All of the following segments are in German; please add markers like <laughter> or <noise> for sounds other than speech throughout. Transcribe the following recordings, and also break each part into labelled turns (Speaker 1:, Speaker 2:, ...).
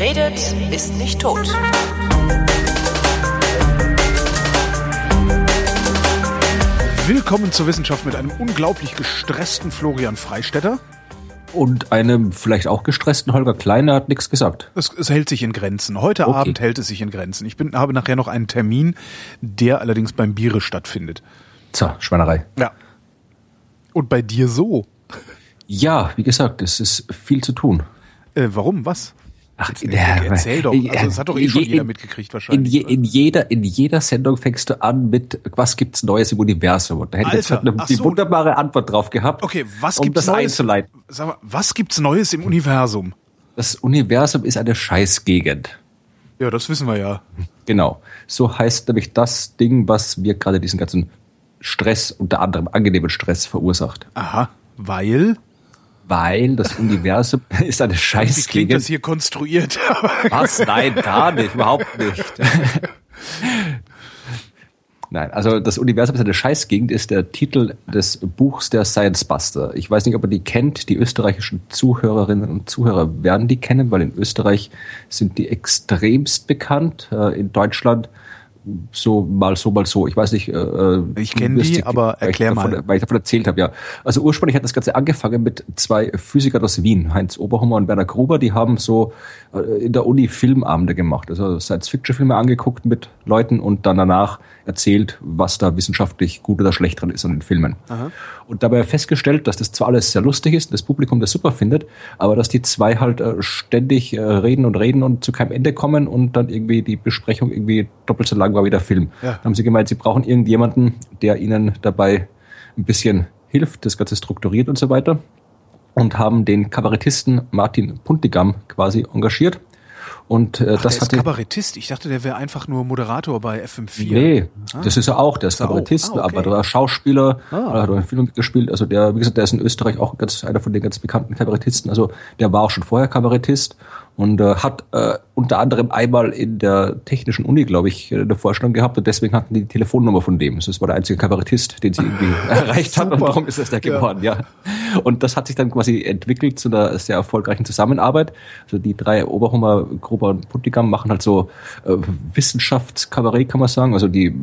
Speaker 1: Wer redet, ist nicht tot.
Speaker 2: Willkommen zur Wissenschaft mit einem unglaublich gestressten Florian Freistetter.
Speaker 3: Und einem vielleicht auch gestressten Holger Kleiner hat nichts gesagt.
Speaker 2: Es, es hält sich in Grenzen. Heute
Speaker 3: Okay.
Speaker 2: Abend hält es sich in Grenzen. Ich bin, habe nachher noch einen Termin, der allerdings beim Biere stattfindet.
Speaker 3: Tja, Schweinerei.
Speaker 2: Ja. Und bei dir so.
Speaker 3: Ja, wie gesagt, es ist viel zu tun.
Speaker 2: Äh, warum? Was?
Speaker 3: Ach,
Speaker 2: Erzähl doch. Also, das hat doch eh schon
Speaker 3: in-
Speaker 2: jeder mitgekriegt
Speaker 3: In,
Speaker 2: wahrscheinlich.
Speaker 3: je,
Speaker 2: oder?
Speaker 3: in, jeder, in jeder Sendung fängst du an mit, was gibt's Neues im Universum? Und da hätte ich jetzt halt eine, die
Speaker 2: so.
Speaker 3: wunderbare Antwort drauf gehabt,
Speaker 2: Okay, was
Speaker 3: um
Speaker 2: gibt's
Speaker 3: das
Speaker 2: Neues?
Speaker 3: einzuleiten.
Speaker 2: Sag mal, was gibt's Neues im Universum?
Speaker 3: Das Universum ist eine Scheißgegend.
Speaker 2: Ja, das wissen wir ja.
Speaker 3: Genau. So heißt nämlich das Ding, was mir gerade diesen ganzen Stress, unter anderem angenehmen Stress verursacht.
Speaker 2: Aha. Weil?
Speaker 3: Weil das Universum <laughs> ist eine
Speaker 2: Wie klingt
Speaker 3: Scheißgegend.
Speaker 2: das hier konstruiert? <laughs>
Speaker 3: Was? Nein, gar nicht, überhaupt nicht. <laughs> Nein, also das Universum ist eine Scheißgegend, ist der Titel des Buchs der Science Buster. Ich weiß nicht, ob ihr die kennt. Die österreichischen Zuhörerinnen und Zuhörer werden die kennen, weil in Österreich sind die extremst bekannt. Äh, In Deutschland so mal so, mal so. Ich weiß nicht. äh,
Speaker 2: Ich kenn
Speaker 3: du wirst
Speaker 2: die, aber
Speaker 3: ich
Speaker 2: erklär
Speaker 3: davon,
Speaker 2: mal.
Speaker 3: Weil ich davon erzählt habe, ja. Also ursprünglich hat das Ganze angefangen mit zwei Physikern aus Wien, Heinz Oberhummer und Werner Gruber, die haben so äh, in der Uni Filmabende gemacht, also Science-Fiction-Filme angeguckt mit Leuten und dann danach erzählt, was da wissenschaftlich gut oder schlecht dran ist an den Filmen. Und dabei festgestellt, dass das zwar alles sehr lustig ist, das Publikum das super findet, aber dass die zwei halt äh, ständig äh, reden und reden und zu keinem Ende kommen und dann irgendwie die Besprechung irgendwie doppelt so lang war wie der Film.
Speaker 2: Ja.
Speaker 3: Dann haben sie gemeint, sie brauchen irgendjemanden, der ihnen dabei ein bisschen hilft, das Ganze strukturiert und so weiter. Und haben den Kabarettisten Martin Puntigam quasi engagiert. Und äh,
Speaker 2: Ach,
Speaker 3: das
Speaker 2: der ist
Speaker 3: hatte.
Speaker 2: Kabarettist. Ich dachte, der wäre einfach nur Moderator bei FM4.
Speaker 3: Nee,
Speaker 2: Ah.
Speaker 3: das ist er auch, der ist
Speaker 2: Ist?
Speaker 3: Kabarettist,
Speaker 2: Ah, okay.
Speaker 3: aber der war Schauspieler,
Speaker 2: Ah.
Speaker 3: hat auch in Filmen mitgespielt. Also der, wie gesagt, der ist in Österreich auch ganz einer von den ganz bekannten Kabarettisten. Also der war auch schon vorher Kabarettist und äh, hat äh, unter anderem einmal in der Technischen Uni, glaube ich, äh, eine Vorstellung gehabt und deswegen hatten die die Telefonnummer von dem. Das war der einzige Kabarettist, den sie irgendwie <laughs> erreicht hat und darum ist das der
Speaker 2: Ja.
Speaker 3: geworden, ja. Und das hat sich dann quasi entwickelt zu einer sehr erfolgreichen Zusammenarbeit. Also die drei Oberhummer, Gruber und Puntigam machen halt so äh, Wissenschaftskabarett, kann man sagen. Also die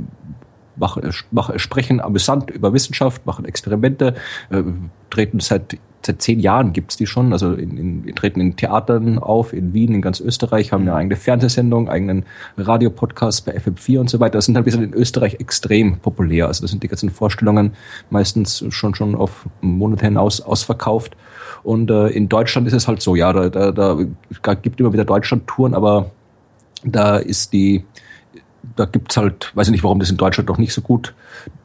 Speaker 3: machen, machen, sprechen amüsant über Wissenschaft, machen Experimente, äh, treten seit seit zehn Jahren gibt's die schon, also in, in, treten in Theatern auf, in Wien, in ganz Österreich, haben eine eigene Fernsehsendung, eigenen Radiopodcast bei FM4 und so weiter. Das sind halt wir sind in Österreich extrem populär. Also das sind die ganzen Vorstellungen meistens schon schon auf Monate hinaus ausverkauft. Und äh, in Deutschland ist es halt so, ja, da, da, da gibt immer wieder Deutschland-Touren, aber da ist die, da gibt's halt, weiß ich nicht, warum das in Deutschland noch nicht so gut,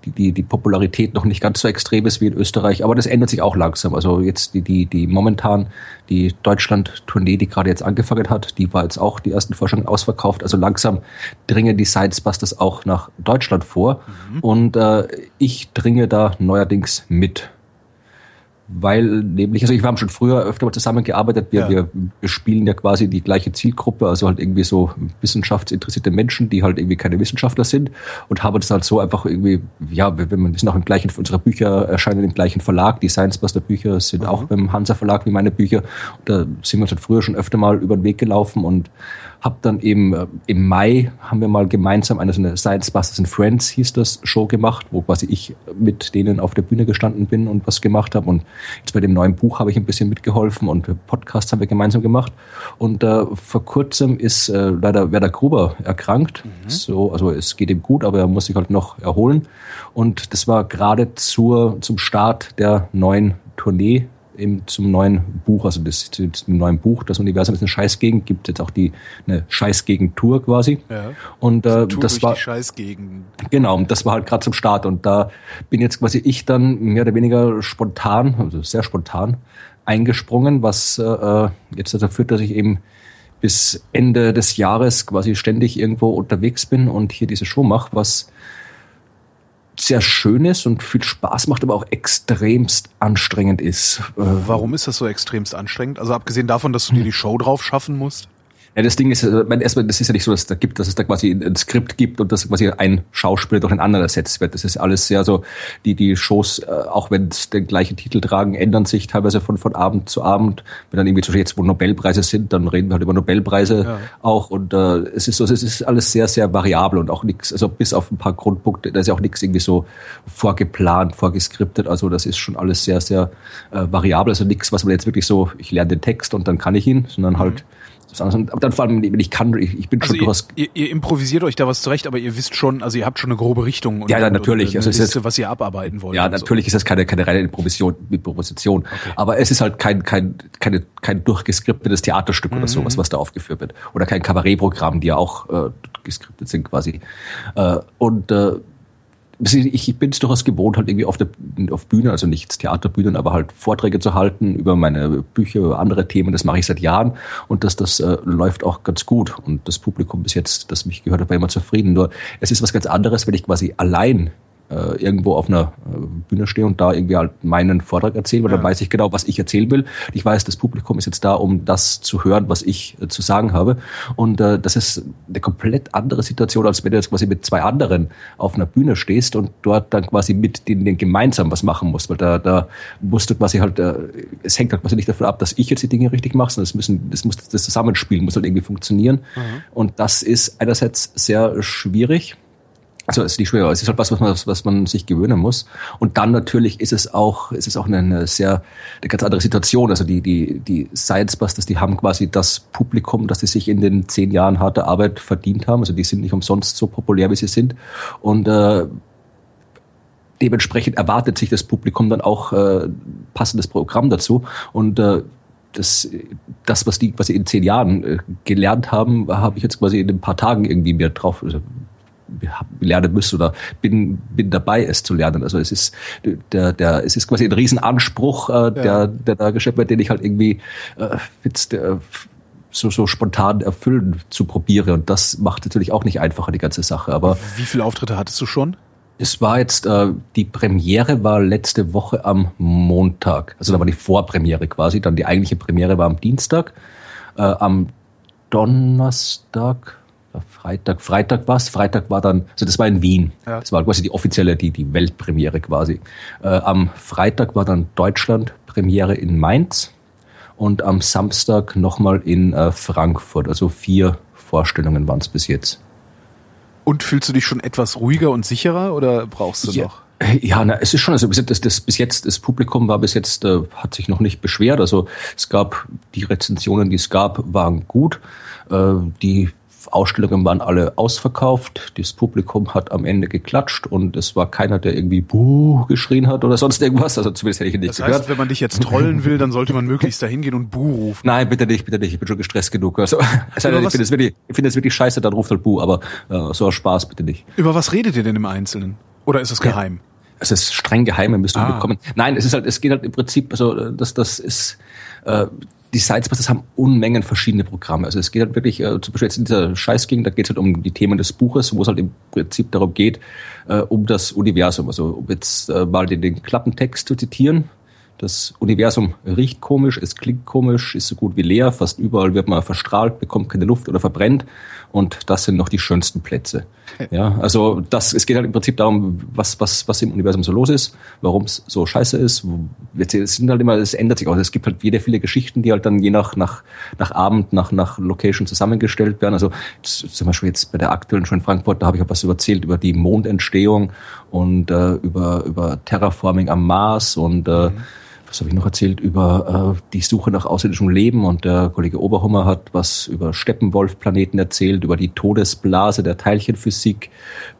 Speaker 3: die, die, die Popularität noch nicht ganz so extrem ist wie in Österreich, aber das ändert sich auch langsam. Also jetzt die, die, die momentan, die Deutschland-Tournee, die gerade jetzt angefangen hat, die war jetzt auch die ersten Vorstellungen ausverkauft. Also langsam dringen die Science Busters auch nach Deutschland vor. Und äh, ich dringe da neuerdings mit weil nämlich, also ich wir haben schon früher öfter mal zusammengearbeitet, wir,
Speaker 2: Ja.
Speaker 3: wir bespielen ja quasi die gleiche Zielgruppe, also halt irgendwie so wissenschaftsinteressierte Menschen, die halt irgendwie keine Wissenschaftler sind und haben uns halt so einfach irgendwie, ja, wir, wir sind auch im gleichen, unsere Bücher erscheinen im gleichen Verlag, die Science Buster Bücher sind auch beim Hansa Verlag wie meine Bücher. Und da sind wir uns halt früher schon öfter mal über den Weg gelaufen und hab dann eben äh, im Mai haben wir mal gemeinsam eine so eine Science Busters and Friends hieß das Show gemacht, wo quasi ich mit denen auf der Bühne gestanden bin und was gemacht habe und jetzt bei dem neuen Buch habe ich ein bisschen mitgeholfen und Podcasts haben wir gemeinsam gemacht. Und äh, vor kurzem ist äh, leider Werder Gruber erkrankt, so also es geht ihm gut, aber er muss sich halt noch erholen. Und das war gerade zur zum Start der neuen Tournee eben zum neuen Buch, also das, zum neuen Buch, das Universum ist eine Scheißgegend, gibt jetzt auch die eine Scheißgegend-Tour quasi.
Speaker 2: Ja.
Speaker 3: Und äh,
Speaker 2: Tour
Speaker 3: das war
Speaker 2: Scheißgegend.
Speaker 3: genau, und das war halt gerade zum Start und da bin jetzt quasi ich dann mehr oder weniger spontan, also sehr spontan eingesprungen, was äh, jetzt dazu führt, dass ich eben bis Ende des Jahres quasi ständig irgendwo unterwegs bin und hier diese Show mache, was sehr schön ist und viel Spaß macht, aber auch extremst anstrengend ist.
Speaker 2: Warum ist das so extremst anstrengend? Also abgesehen davon, dass du dir die Show drauf schaffen musst.
Speaker 3: Ja, das Ding ist, äh, mein, erstmal, das ist ja nicht so, dass, da gibt, dass es da quasi ein Skript gibt und dass quasi ein Schauspieler durch ein anderer ersetzt wird. Das ist alles sehr so, die, die Shows, äh, auch wenn es den gleichen Titel tragen, ändern sich teilweise von, von Abend zu Abend. Wenn dann irgendwie zum Beispiel jetzt, wo Nobelpreise sind, dann reden wir halt über Nobelpreise ja. auch und äh, es ist so, es ist alles sehr, sehr variabel und auch nichts, also bis auf ein paar Grundpunkte, da ist ja auch nichts irgendwie so vorgeplant, vorgeskriptet. Also das ist schon alles sehr, sehr äh, variabel. Also nichts, was man jetzt wirklich so, ich lerne den Text und dann kann ich ihn, sondern halt mhm aber dann vor allem, ich kann, ich, ich bin
Speaker 2: also
Speaker 3: schon
Speaker 2: ihr, durchaus. Ihr, ihr improvisiert euch da was zurecht, aber ihr wisst schon, also ihr habt schon eine grobe Richtung.
Speaker 3: Und, ja, ja, natürlich.
Speaker 2: Und, und also Liste, was ihr abarbeiten wollt.
Speaker 3: Ja, natürlich so. ist das keine, keine reine Improvisation. Improvisation. Okay. Aber es ist halt kein, kein, keine, kein durchgeskriptetes Theaterstück mhm. oder sowas, was da aufgeführt wird. Oder kein Kabarettprogramm, die ja auch äh, geskriptet sind quasi. Äh, und äh, ich bin es durchaus gewohnt, halt irgendwie auf der auf Bühne, also nicht Theaterbühnen, aber halt Vorträge zu halten über meine Bücher, über andere Themen. Das mache ich seit Jahren und das, das äh, läuft auch ganz gut. Und das Publikum bis jetzt, das mich gehört hat, war immer zufrieden. Nur es ist was ganz anderes, wenn ich quasi allein äh, irgendwo auf einer äh, Bühne stehe und da irgendwie halt meinen Vortrag erzähle, weil ja. dann weiß ich genau, was ich erzählen will. Ich weiß, das Publikum ist jetzt da, um das zu hören, was ich äh, zu sagen habe. Und äh, das ist eine komplett andere Situation, als wenn du jetzt quasi mit zwei anderen auf einer Bühne stehst und dort dann quasi mit denen gemeinsam was machen musst, weil da, da musst du quasi halt, äh, es hängt halt quasi nicht davon ab, dass ich jetzt die Dinge richtig mache, sondern es müssen, das muss das Zusammenspielen muss halt irgendwie funktionieren. Mhm. Und das ist einerseits sehr schwierig also es ist nicht schwer, es ist halt was, was man, was man sich gewöhnen muss. Und dann natürlich ist es auch, ist es auch eine sehr, eine ganz andere Situation. Also die, die, die Science Busters, die haben quasi das Publikum, das sie sich in den zehn Jahren harter Arbeit verdient haben. Also die sind nicht umsonst so populär, wie sie sind. Und äh, dementsprechend erwartet sich das Publikum dann auch äh, passendes Programm dazu. Und äh, das, das, was die quasi in zehn Jahren äh, gelernt haben, habe ich jetzt quasi in ein paar Tagen irgendwie mehr drauf, also lernen müssen oder bin, bin dabei, es zu lernen. Also es ist der, der, es ist quasi ein Riesenanspruch, äh, der, ja. der da gestellt wird, den ich halt irgendwie äh, jetzt äh, so, so spontan erfüllen zu probiere. Und das macht natürlich auch nicht einfacher, die ganze Sache. Aber
Speaker 2: wie viele Auftritte hattest du schon?
Speaker 3: Es war jetzt, äh, die Premiere war letzte Woche am Montag. Also da war die Vorpremiere quasi. Dann die eigentliche Premiere war am Dienstag. Äh, am Donnerstag Freitag, Freitag war Freitag war dann, also das war in Wien. Ja. Das war quasi die offizielle, die, die Weltpremiere quasi. Äh, am Freitag war dann Deutschland Premiere in Mainz und am Samstag nochmal in äh, Frankfurt. Also vier Vorstellungen waren es bis jetzt.
Speaker 2: Und fühlst du dich schon etwas ruhiger und sicherer oder brauchst du
Speaker 3: ja.
Speaker 2: noch?
Speaker 3: Ja, na, es ist schon, also bis, das, das, bis jetzt, das Publikum war bis jetzt, äh, hat sich noch nicht beschwert. Also es gab, die Rezensionen, die es gab, waren gut. Äh, die Ausstellungen waren alle ausverkauft. Das Publikum hat am Ende geklatscht und es war keiner, der irgendwie Buh geschrien hat oder sonst irgendwas. Also zumindest hätte ich nicht
Speaker 2: das heißt,
Speaker 3: gehört.
Speaker 2: wenn man dich jetzt trollen will, dann sollte man möglichst dahin gehen und Buh rufen.
Speaker 3: Nein, bitte nicht, bitte nicht. Ich bin schon gestresst genug. Also, <laughs> also ich finde es wirklich, ich finde es wirklich scheiße, dann ruft halt Buh, aber äh, so Spaß bitte nicht.
Speaker 2: Über was redet ihr denn im Einzelnen? Oder ist es geheim? Ja.
Speaker 3: Es ist streng geheim, müsst ihr ah. bekommen. Nein, es ist halt, es geht halt im Prinzip, also das, das ist äh, die Sidebusters haben Unmengen verschiedene Programme. Also es geht halt wirklich, äh, zum Beispiel jetzt in dieser Scheißgegend, da geht es halt um die Themen des Buches, wo es halt im Prinzip darum geht, äh, um das Universum. Also um jetzt äh, mal den, den Klappentext zu zitieren. Das Universum riecht komisch, es klingt komisch, ist so gut wie leer, fast überall wird man verstrahlt, bekommt keine Luft oder verbrennt und das sind noch die schönsten Plätze. Ja, also das, es geht halt im Prinzip darum, was, was, was im Universum so los ist, warum es so scheiße ist. Es sind halt immer, es ändert sich auch. Es gibt halt jede viele Geschichten, die halt dann je nach, nach, nach Abend, nach, nach Location zusammengestellt werden. Also zum Beispiel jetzt bei der aktuellen schon in Frankfurt, da habe ich auch was erzählt über die Mondentstehung und äh, über, über Terraforming am Mars und äh, mhm was habe ich noch erzählt, über äh, die Suche nach außerirdischem Leben und der Kollege Oberhummer hat was über Steppenwolf-Planeten erzählt, über die Todesblase der Teilchenphysik,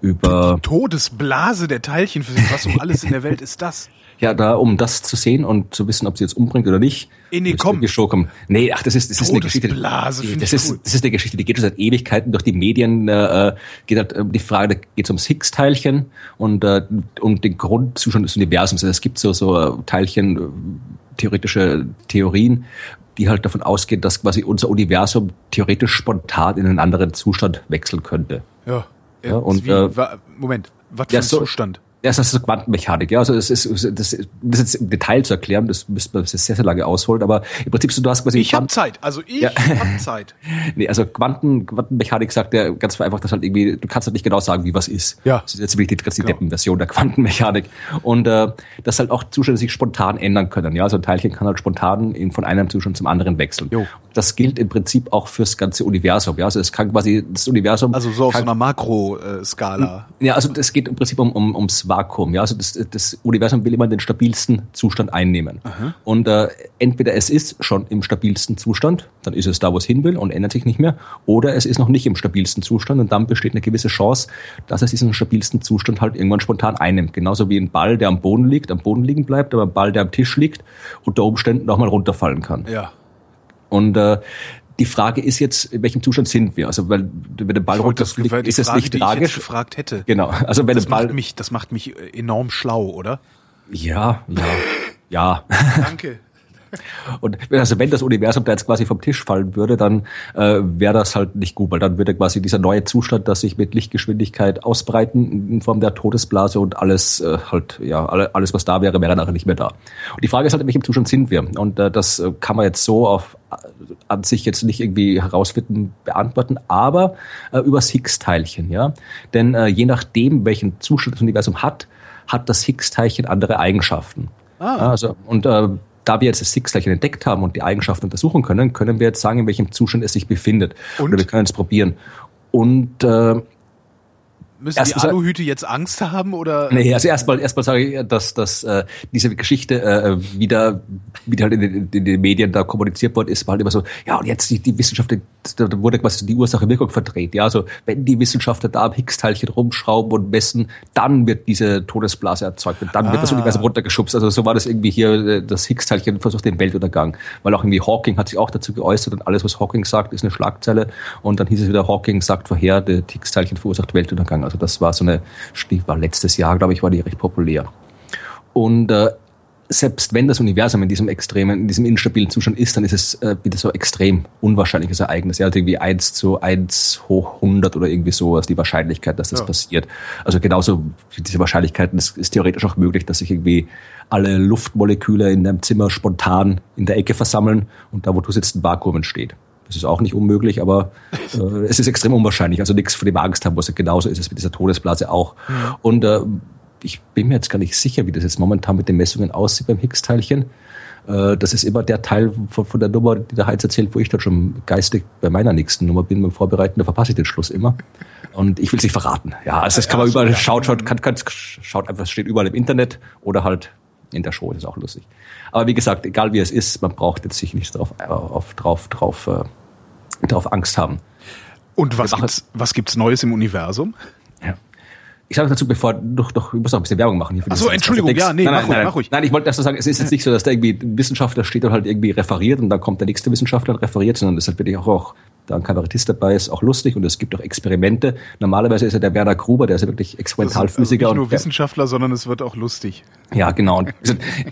Speaker 3: über...
Speaker 2: Die Todesblase der Teilchenphysik, was um alles in der Welt ist das? <laughs>
Speaker 3: Ja, da, um das zu sehen und zu wissen, ob sie jetzt umbringt oder nicht.
Speaker 2: Eh, nee, komm.
Speaker 3: kommen. Nee, ach, das ist, das ist eine Geschichte.
Speaker 2: Blase,
Speaker 3: die, das ist, cool. das ist eine Geschichte, die geht schon seit Ewigkeiten durch die Medien, äh, geht halt um die Frage, da geht es ums Higgs-Teilchen und äh, um den Grundzustand des Universums. Also es gibt so, so Teilchen, äh, theoretische Theorien, die halt davon ausgehen, dass quasi unser Universum theoretisch spontan in einen anderen Zustand wechseln könnte.
Speaker 2: Ja.
Speaker 3: ja und, Wie, äh,
Speaker 2: Moment, was für ja, ein so, Zustand?
Speaker 3: Ja, das ist so Quantenmechanik, ja. Also es ist, das, das jetzt im Detail zu erklären, das müsste man sehr, sehr lange ausholen, aber im Prinzip so, du hast quasi.
Speaker 2: Ich habe Zeit, also ich ja. habe Zeit. <laughs>
Speaker 3: nee, also Quanten, Quantenmechanik sagt ja ganz vereinfacht, dass halt irgendwie, du kannst halt nicht genau sagen, wie was ist.
Speaker 2: Ja.
Speaker 3: Das ist jetzt wirklich die, die genau. Deppenversion der Quantenmechanik. Und äh, dass halt auch Zustände sich spontan ändern können. Ja, also ein Teilchen kann halt spontan in, von einem Zustand zum anderen wechseln. Jo. Das gilt im Prinzip auch fürs ganze Universum. Ja, also es kann quasi das Universum.
Speaker 2: Also so auf so einer Makro-Skala.
Speaker 3: Ja, also es geht im Prinzip um, um ums Vakuum. Ja, also das das, Universum will immer den stabilsten Zustand einnehmen. Aha. Und äh, entweder es ist schon im stabilsten Zustand, dann ist es da, wo es hin will und ändert sich nicht mehr, oder es ist noch nicht im stabilsten Zustand und dann besteht eine gewisse Chance, dass es diesen stabilsten Zustand halt irgendwann spontan einnimmt. Genauso wie ein Ball, der am Boden liegt, am Boden liegen bleibt, aber ein Ball, der am Tisch liegt, unter Umständen auch mal runterfallen kann.
Speaker 2: Ja.
Speaker 3: Und äh, die Frage ist jetzt, in welchem Zustand sind wir? Also, weil wenn der Ball runterfliegt, ist es nicht tragisch.
Speaker 2: Ich gefragt hätte.
Speaker 3: Genau. Also wenn
Speaker 2: das
Speaker 3: der Ball
Speaker 2: macht mich, das macht mich enorm schlau, oder?
Speaker 3: Ja, ja, <laughs> ja.
Speaker 2: Danke.
Speaker 3: Und also wenn das Universum da jetzt quasi vom Tisch fallen würde, dann äh, wäre das halt nicht gut, weil dann würde quasi dieser neue Zustand, dass sich mit Lichtgeschwindigkeit ausbreiten in Form der Todesblase und alles äh, halt, ja, alles, was da wäre, wäre nachher nicht mehr da. Und die Frage ist halt, in welchem Zustand sind wir? Und äh, das äh, kann man jetzt so auf an sich jetzt nicht irgendwie herausfinden, beantworten, aber äh, übers Higgs-Teilchen, ja. Denn äh, je nachdem, welchen Zustand das Universum hat, hat das Higgs-Teilchen andere Eigenschaften. Ah. Also, und äh, da wir jetzt das Higgs-Teilchen entdeckt haben und die Eigenschaften untersuchen können, können wir jetzt sagen, in welchem Zustand es sich befindet. Und? Oder wir können es probieren. Und äh,
Speaker 2: Müssen Erst die Aluhüte jetzt Angst haben oder?
Speaker 3: Nee, also erstmal erstmal sage ich, dass, dass äh, diese Geschichte äh, wieder, wieder halt in den, in den Medien da kommuniziert worden ist, war halt immer so, ja und jetzt die, die Wissenschaft, da wurde quasi die Ursache-Wirkung verdreht. Ja, also wenn die Wissenschaftler da am Higgs-Teilchen rumschrauben und messen, dann wird diese Todesblase erzeugt und dann ah. wird das ah. Universum runtergeschubst. Also so war das irgendwie hier, äh, das Higgs-Teilchen versucht den Weltuntergang. Weil auch irgendwie Hawking hat sich auch dazu geäußert und alles, was Hawking sagt, ist eine Schlagzeile. Und dann hieß es wieder, Hawking sagt vorher, der Higgs-Teilchen verursacht Weltuntergang. Also das war so eine, war letztes Jahr, glaube ich, war die recht populär. Und äh, selbst wenn das Universum in diesem extremen, in diesem instabilen Zustand ist, dann ist es äh, wieder so extrem unwahrscheinliches Ereignis. Ja, also irgendwie eins zu eins hoch 100 oder irgendwie so ist die Wahrscheinlichkeit, dass das ja. passiert. Also genauso diese Wahrscheinlichkeiten, es ist theoretisch auch möglich, dass sich irgendwie alle Luftmoleküle in einem Zimmer spontan in der Ecke versammeln und da, wo du sitzt, ein Vakuum entsteht. Das ist auch nicht unmöglich, aber <laughs> äh, es ist extrem unwahrscheinlich. Also nichts, vor dem wir Angst haben muss. Genauso ist es mit dieser Todesblase auch. Ja. Und äh, ich bin mir jetzt gar nicht sicher, wie das jetzt momentan mit den Messungen aussieht beim Higgs-Teilchen. Äh, das ist immer der Teil von, von, der Nummer, die der Heinz erzählt, wo ich dann schon geistig bei meiner nächsten Nummer bin beim Vorbereiten. Da verpasse ich den Schluss immer. Und ich will es nicht verraten. Ja, also das kann man überall, schaut, schaut, kann, kann, schaut einfach, es steht überall im Internet oder halt in der Show, das ist auch lustig. Aber wie gesagt, egal wie es ist, man braucht jetzt sich nicht drauf, auf, drauf, drauf äh, darauf Angst haben.
Speaker 2: Und was gibt's, was gibt's Neues im Universum?
Speaker 3: Ja. Ich sage dazu, bevor, doch, doch, ich muss noch ein bisschen Werbung machen hier
Speaker 2: für Ach so, Entschuldigung, ja, nee,
Speaker 3: nein,
Speaker 2: mach,
Speaker 3: nein,
Speaker 2: ruhig,
Speaker 3: nein,
Speaker 2: mach ruhig.
Speaker 3: Nein, ich wollte erst sagen, es ist jetzt nicht so, dass da irgendwie ein Wissenschaftler steht und halt irgendwie referiert und dann kommt der nächste Wissenschaftler und referiert, sondern das ist halt wirklich auch, auch da ein Kabarettist dabei ist, auch lustig und es gibt auch Experimente. Normalerweise ist ja der Werner Gruber, der ist ja wirklich Experimentalphysiker.
Speaker 2: Also nicht nur Wissenschaftler, sondern es wird auch lustig.
Speaker 3: Ja, genau. Und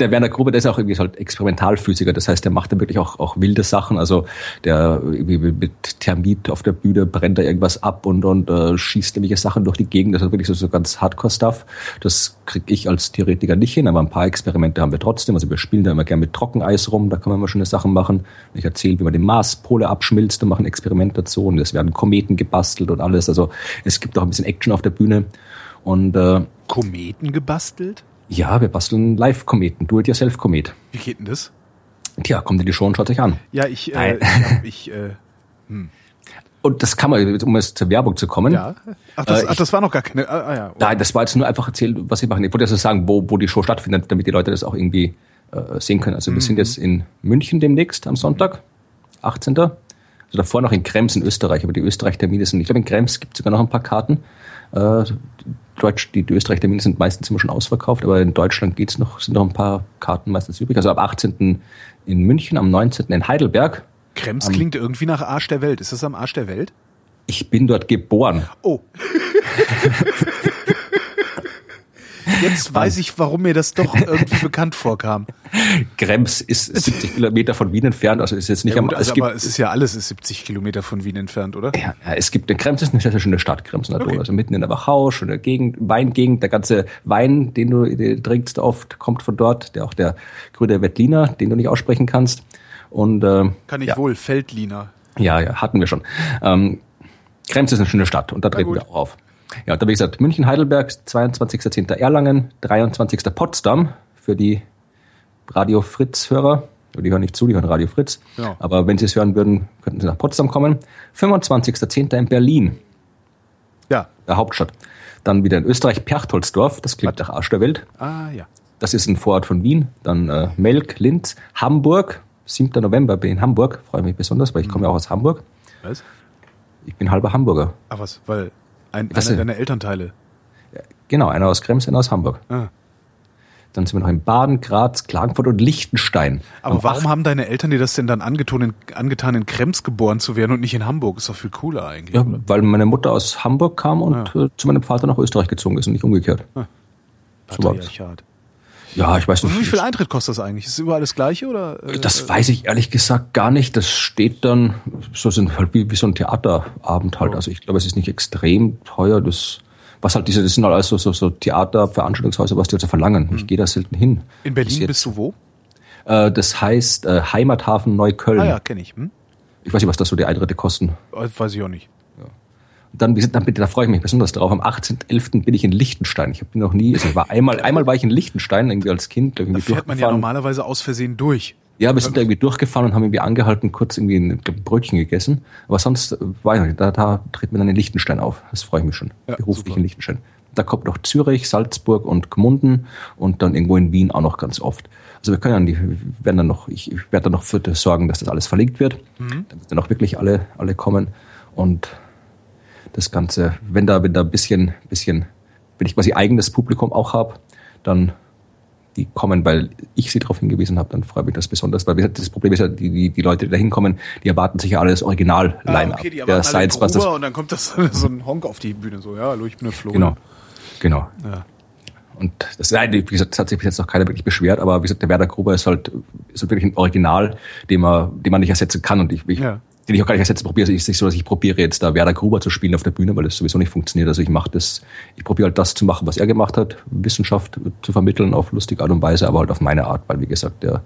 Speaker 3: der Werner Gruber, der ist auch irgendwie halt Experimentalphysiker. Das heißt, der macht dann wirklich auch, auch wilde Sachen. Also der mit Thermit auf der Bühne brennt da irgendwas ab und, und äh, schießt irgendwelche Sachen durch die Gegend. Das ist wirklich so, so ganz Hardcore-Stuff. Das kriege ich als Theoretiker nicht hin, aber ein paar Experimente haben wir trotzdem. Also wir spielen da immer gerne mit Trockeneis rum, da kann man immer schöne Sachen machen. Ich erzähle, wie man den Marspole abschmilzt und machen Experiment dazu und es werden Kometen gebastelt und alles. Also es gibt auch ein bisschen Action auf der Bühne. Und äh,
Speaker 2: Kometen gebastelt?
Speaker 3: Ja, wir basteln Live-Kometen, Do-it-yourself-Komet.
Speaker 2: Wie geht denn das?
Speaker 3: Tja, kommt in die Show und schaut euch an.
Speaker 2: Ja, ich, äh, ich, ich äh, hm.
Speaker 3: Und das kann man, um jetzt zur Werbung zu kommen.
Speaker 2: Ja. Ach, das, äh, ach, das war noch gar keine. Ah, ah, ja.
Speaker 3: Nein, das war jetzt nur einfach erzählt, was ich mache. Ich wollte jetzt sagen, wo, wo die Show stattfindet, damit die Leute das auch irgendwie äh, sehen können. Also wir mhm. sind jetzt in München demnächst am Sonntag, 18. Also davor noch in Krems in Österreich, aber die Österreich-Termine sind, ich glaube in Krems gibt es sogar noch ein paar Karten. Äh, Deutsch, die, die Österreich-Termine sind meistens immer schon ausverkauft, aber in Deutschland geht's noch, sind noch ein paar Karten meistens übrig. Also ab 18. in München, am 19. in Heidelberg.
Speaker 2: Krems am, klingt irgendwie nach Arsch der Welt. Ist das am Arsch der Welt?
Speaker 3: Ich bin dort geboren.
Speaker 2: Oh. <laughs> Jetzt weiß ich, warum mir das doch irgendwie <laughs> bekannt vorkam.
Speaker 3: Krems ist 70 Kilometer von Wien entfernt, also ist jetzt nicht
Speaker 2: Ja, gut,
Speaker 3: am,
Speaker 2: also,
Speaker 3: es gibt,
Speaker 2: aber es ist ja alles ist 70 Kilometer von Wien entfernt, oder?
Speaker 3: ja, ja, es gibt, Krems ist eine sehr, schöne Stadt, Krems
Speaker 2: Okay.
Speaker 3: Also mitten in der Wachau, schöne Gegend, Weingegend, der ganze Wein, den du den trinkst oft, kommt von dort, der auch der grüne Wettliner, den du nicht aussprechen kannst. Und äh,
Speaker 2: Kann ich
Speaker 3: ja.
Speaker 2: wohl, Feldliner.
Speaker 3: Ja, ja, hatten wir schon. Ähm, Krems ist eine schöne Stadt und da treten wir auch auf. Ja, da wie gesagt, München, Heidelberg, 22.10. Erlangen, 23. Potsdam für die Radio Fritz-Hörer. Die hören nicht zu, die hören Radio Fritz.
Speaker 2: Ja.
Speaker 3: Aber wenn sie es hören würden, könnten sie nach Potsdam kommen. 25.10. in Berlin,
Speaker 2: Ja.
Speaker 3: der Hauptstadt. Dann wieder in Österreich, Perchtoldsdorf, das klingt nach Arsch der Welt.
Speaker 2: Ah, ja.
Speaker 3: Das ist ein Vorort von Wien. Dann äh, Melk, Linz, Hamburg. 7. November bin ich in Hamburg. Freue mich besonders, weil ich komme ja auch aus Hamburg.
Speaker 2: Was?
Speaker 3: Ich bin halber Hamburger.
Speaker 2: Ah, was? Weil ein,
Speaker 3: Was
Speaker 2: einer deiner Elternteile.
Speaker 3: Genau, einer aus Krems, einer aus Hamburg.
Speaker 2: Ah.
Speaker 3: Dann sind wir noch in Baden, Graz, Klagenfurt und Liechtenstein.
Speaker 2: Aber
Speaker 3: Am
Speaker 2: warum
Speaker 3: acht-
Speaker 2: haben deine Eltern dir das denn dann angetan, in, angetan, in Krems geboren zu werden und nicht in Hamburg? Ist doch viel cooler eigentlich.
Speaker 3: Ja,
Speaker 2: oder?
Speaker 3: weil meine Mutter aus Hamburg kam und äh, zu meinem Vater nach Österreich gezogen ist und nicht umgekehrt. so war's. Ja, ich weiß nicht.
Speaker 2: wie viel Eintritt kostet das eigentlich? Ist es überall das gleiche oder? äh,
Speaker 3: das weiß ich ehrlich gesagt gar nicht. Das steht dann, so sind halt wie, wie so ein Theaterabend halt.
Speaker 2: Oh.
Speaker 3: Also ich glaube, es ist nicht extrem teuer. Das, was halt diese, das sind halt alles so, so, so Theaterveranstaltungshäuser, was die also verlangen. Ich gehe da selten hin.
Speaker 2: in Berlin bist du wo?
Speaker 3: Äh, das heißt äh, Heimathafen Neukölln.
Speaker 2: Ah ja, kenne ich. Hm?
Speaker 3: Ich weiß nicht, was das so die Eintritte kosten.
Speaker 2: Äh, Weiß ich auch nicht.
Speaker 3: Dann, dann bitte, da freue ich mich besonders drauf. Am 18.11. bin ich in Liechtenstein. Ich habe noch nie, also ich war einmal, einmal war ich in Liechtenstein, irgendwie als Kind,
Speaker 2: Da
Speaker 3: irgendwie
Speaker 2: fährt man ja normalerweise aus Versehen durch.
Speaker 3: Ja, wir sind da irgendwie durchgefahren und haben irgendwie angehalten, kurz irgendwie ein glaub, ein Brötchen gegessen. Aber sonst, äh, war ich noch nicht. Da, da treten wir dann in Liechtenstein auf. Das freue ich mich schon.
Speaker 2: Ja,
Speaker 3: Beruflich
Speaker 2: super.
Speaker 3: in Liechtenstein. Da kommt noch Zürich, Salzburg und Gmunden und dann irgendwo in Wien auch noch ganz oft. Also wir können dann die, werden dann noch, ich, ich werde dann noch für das sorgen, dass das alles verlinkt wird.
Speaker 2: Mhm.
Speaker 3: Damit dann auch wirklich alle, alle kommen. Und das Ganze, wenn da, wenn da ein bisschen, bisschen, wenn ich quasi eigenes Publikum auch habe, dann die kommen, weil ich sie darauf hingewiesen habe, dann freue mich das besonders. Weil das Problem ist ja, die, die, die Leute, die da hinkommen, die erwarten sich ja alles original
Speaker 2: Ah,
Speaker 3: line
Speaker 2: okay, die
Speaker 3: der
Speaker 2: erwarten alle
Speaker 3: Science.
Speaker 2: Gruber und dann kommt das <laughs> so ein Honk auf die Bühne. So, ja, hallo, ich bin eine Flo.
Speaker 3: Genau. Genau.
Speaker 2: Ja.
Speaker 3: Und das, nein, wie gesagt, das hat sich bis jetzt noch keiner wirklich beschwert, aber wie gesagt, der Werder Gruber ist halt, ist halt wirklich ein Original, den man, den man nicht ersetzen kann und ich, ich
Speaker 2: Ja.
Speaker 3: Den ich auch gar nicht ersetzen probiere. Also es ist nicht so, dass ich probiere jetzt da Werder Gruber zu spielen auf der Bühne, weil das sowieso nicht funktioniert. Also ich mache das, ich probiere halt das zu machen, was er gemacht hat, Wissenschaft zu vermitteln auf lustige Art und Weise, aber halt auf meine Art, weil wie gesagt, der,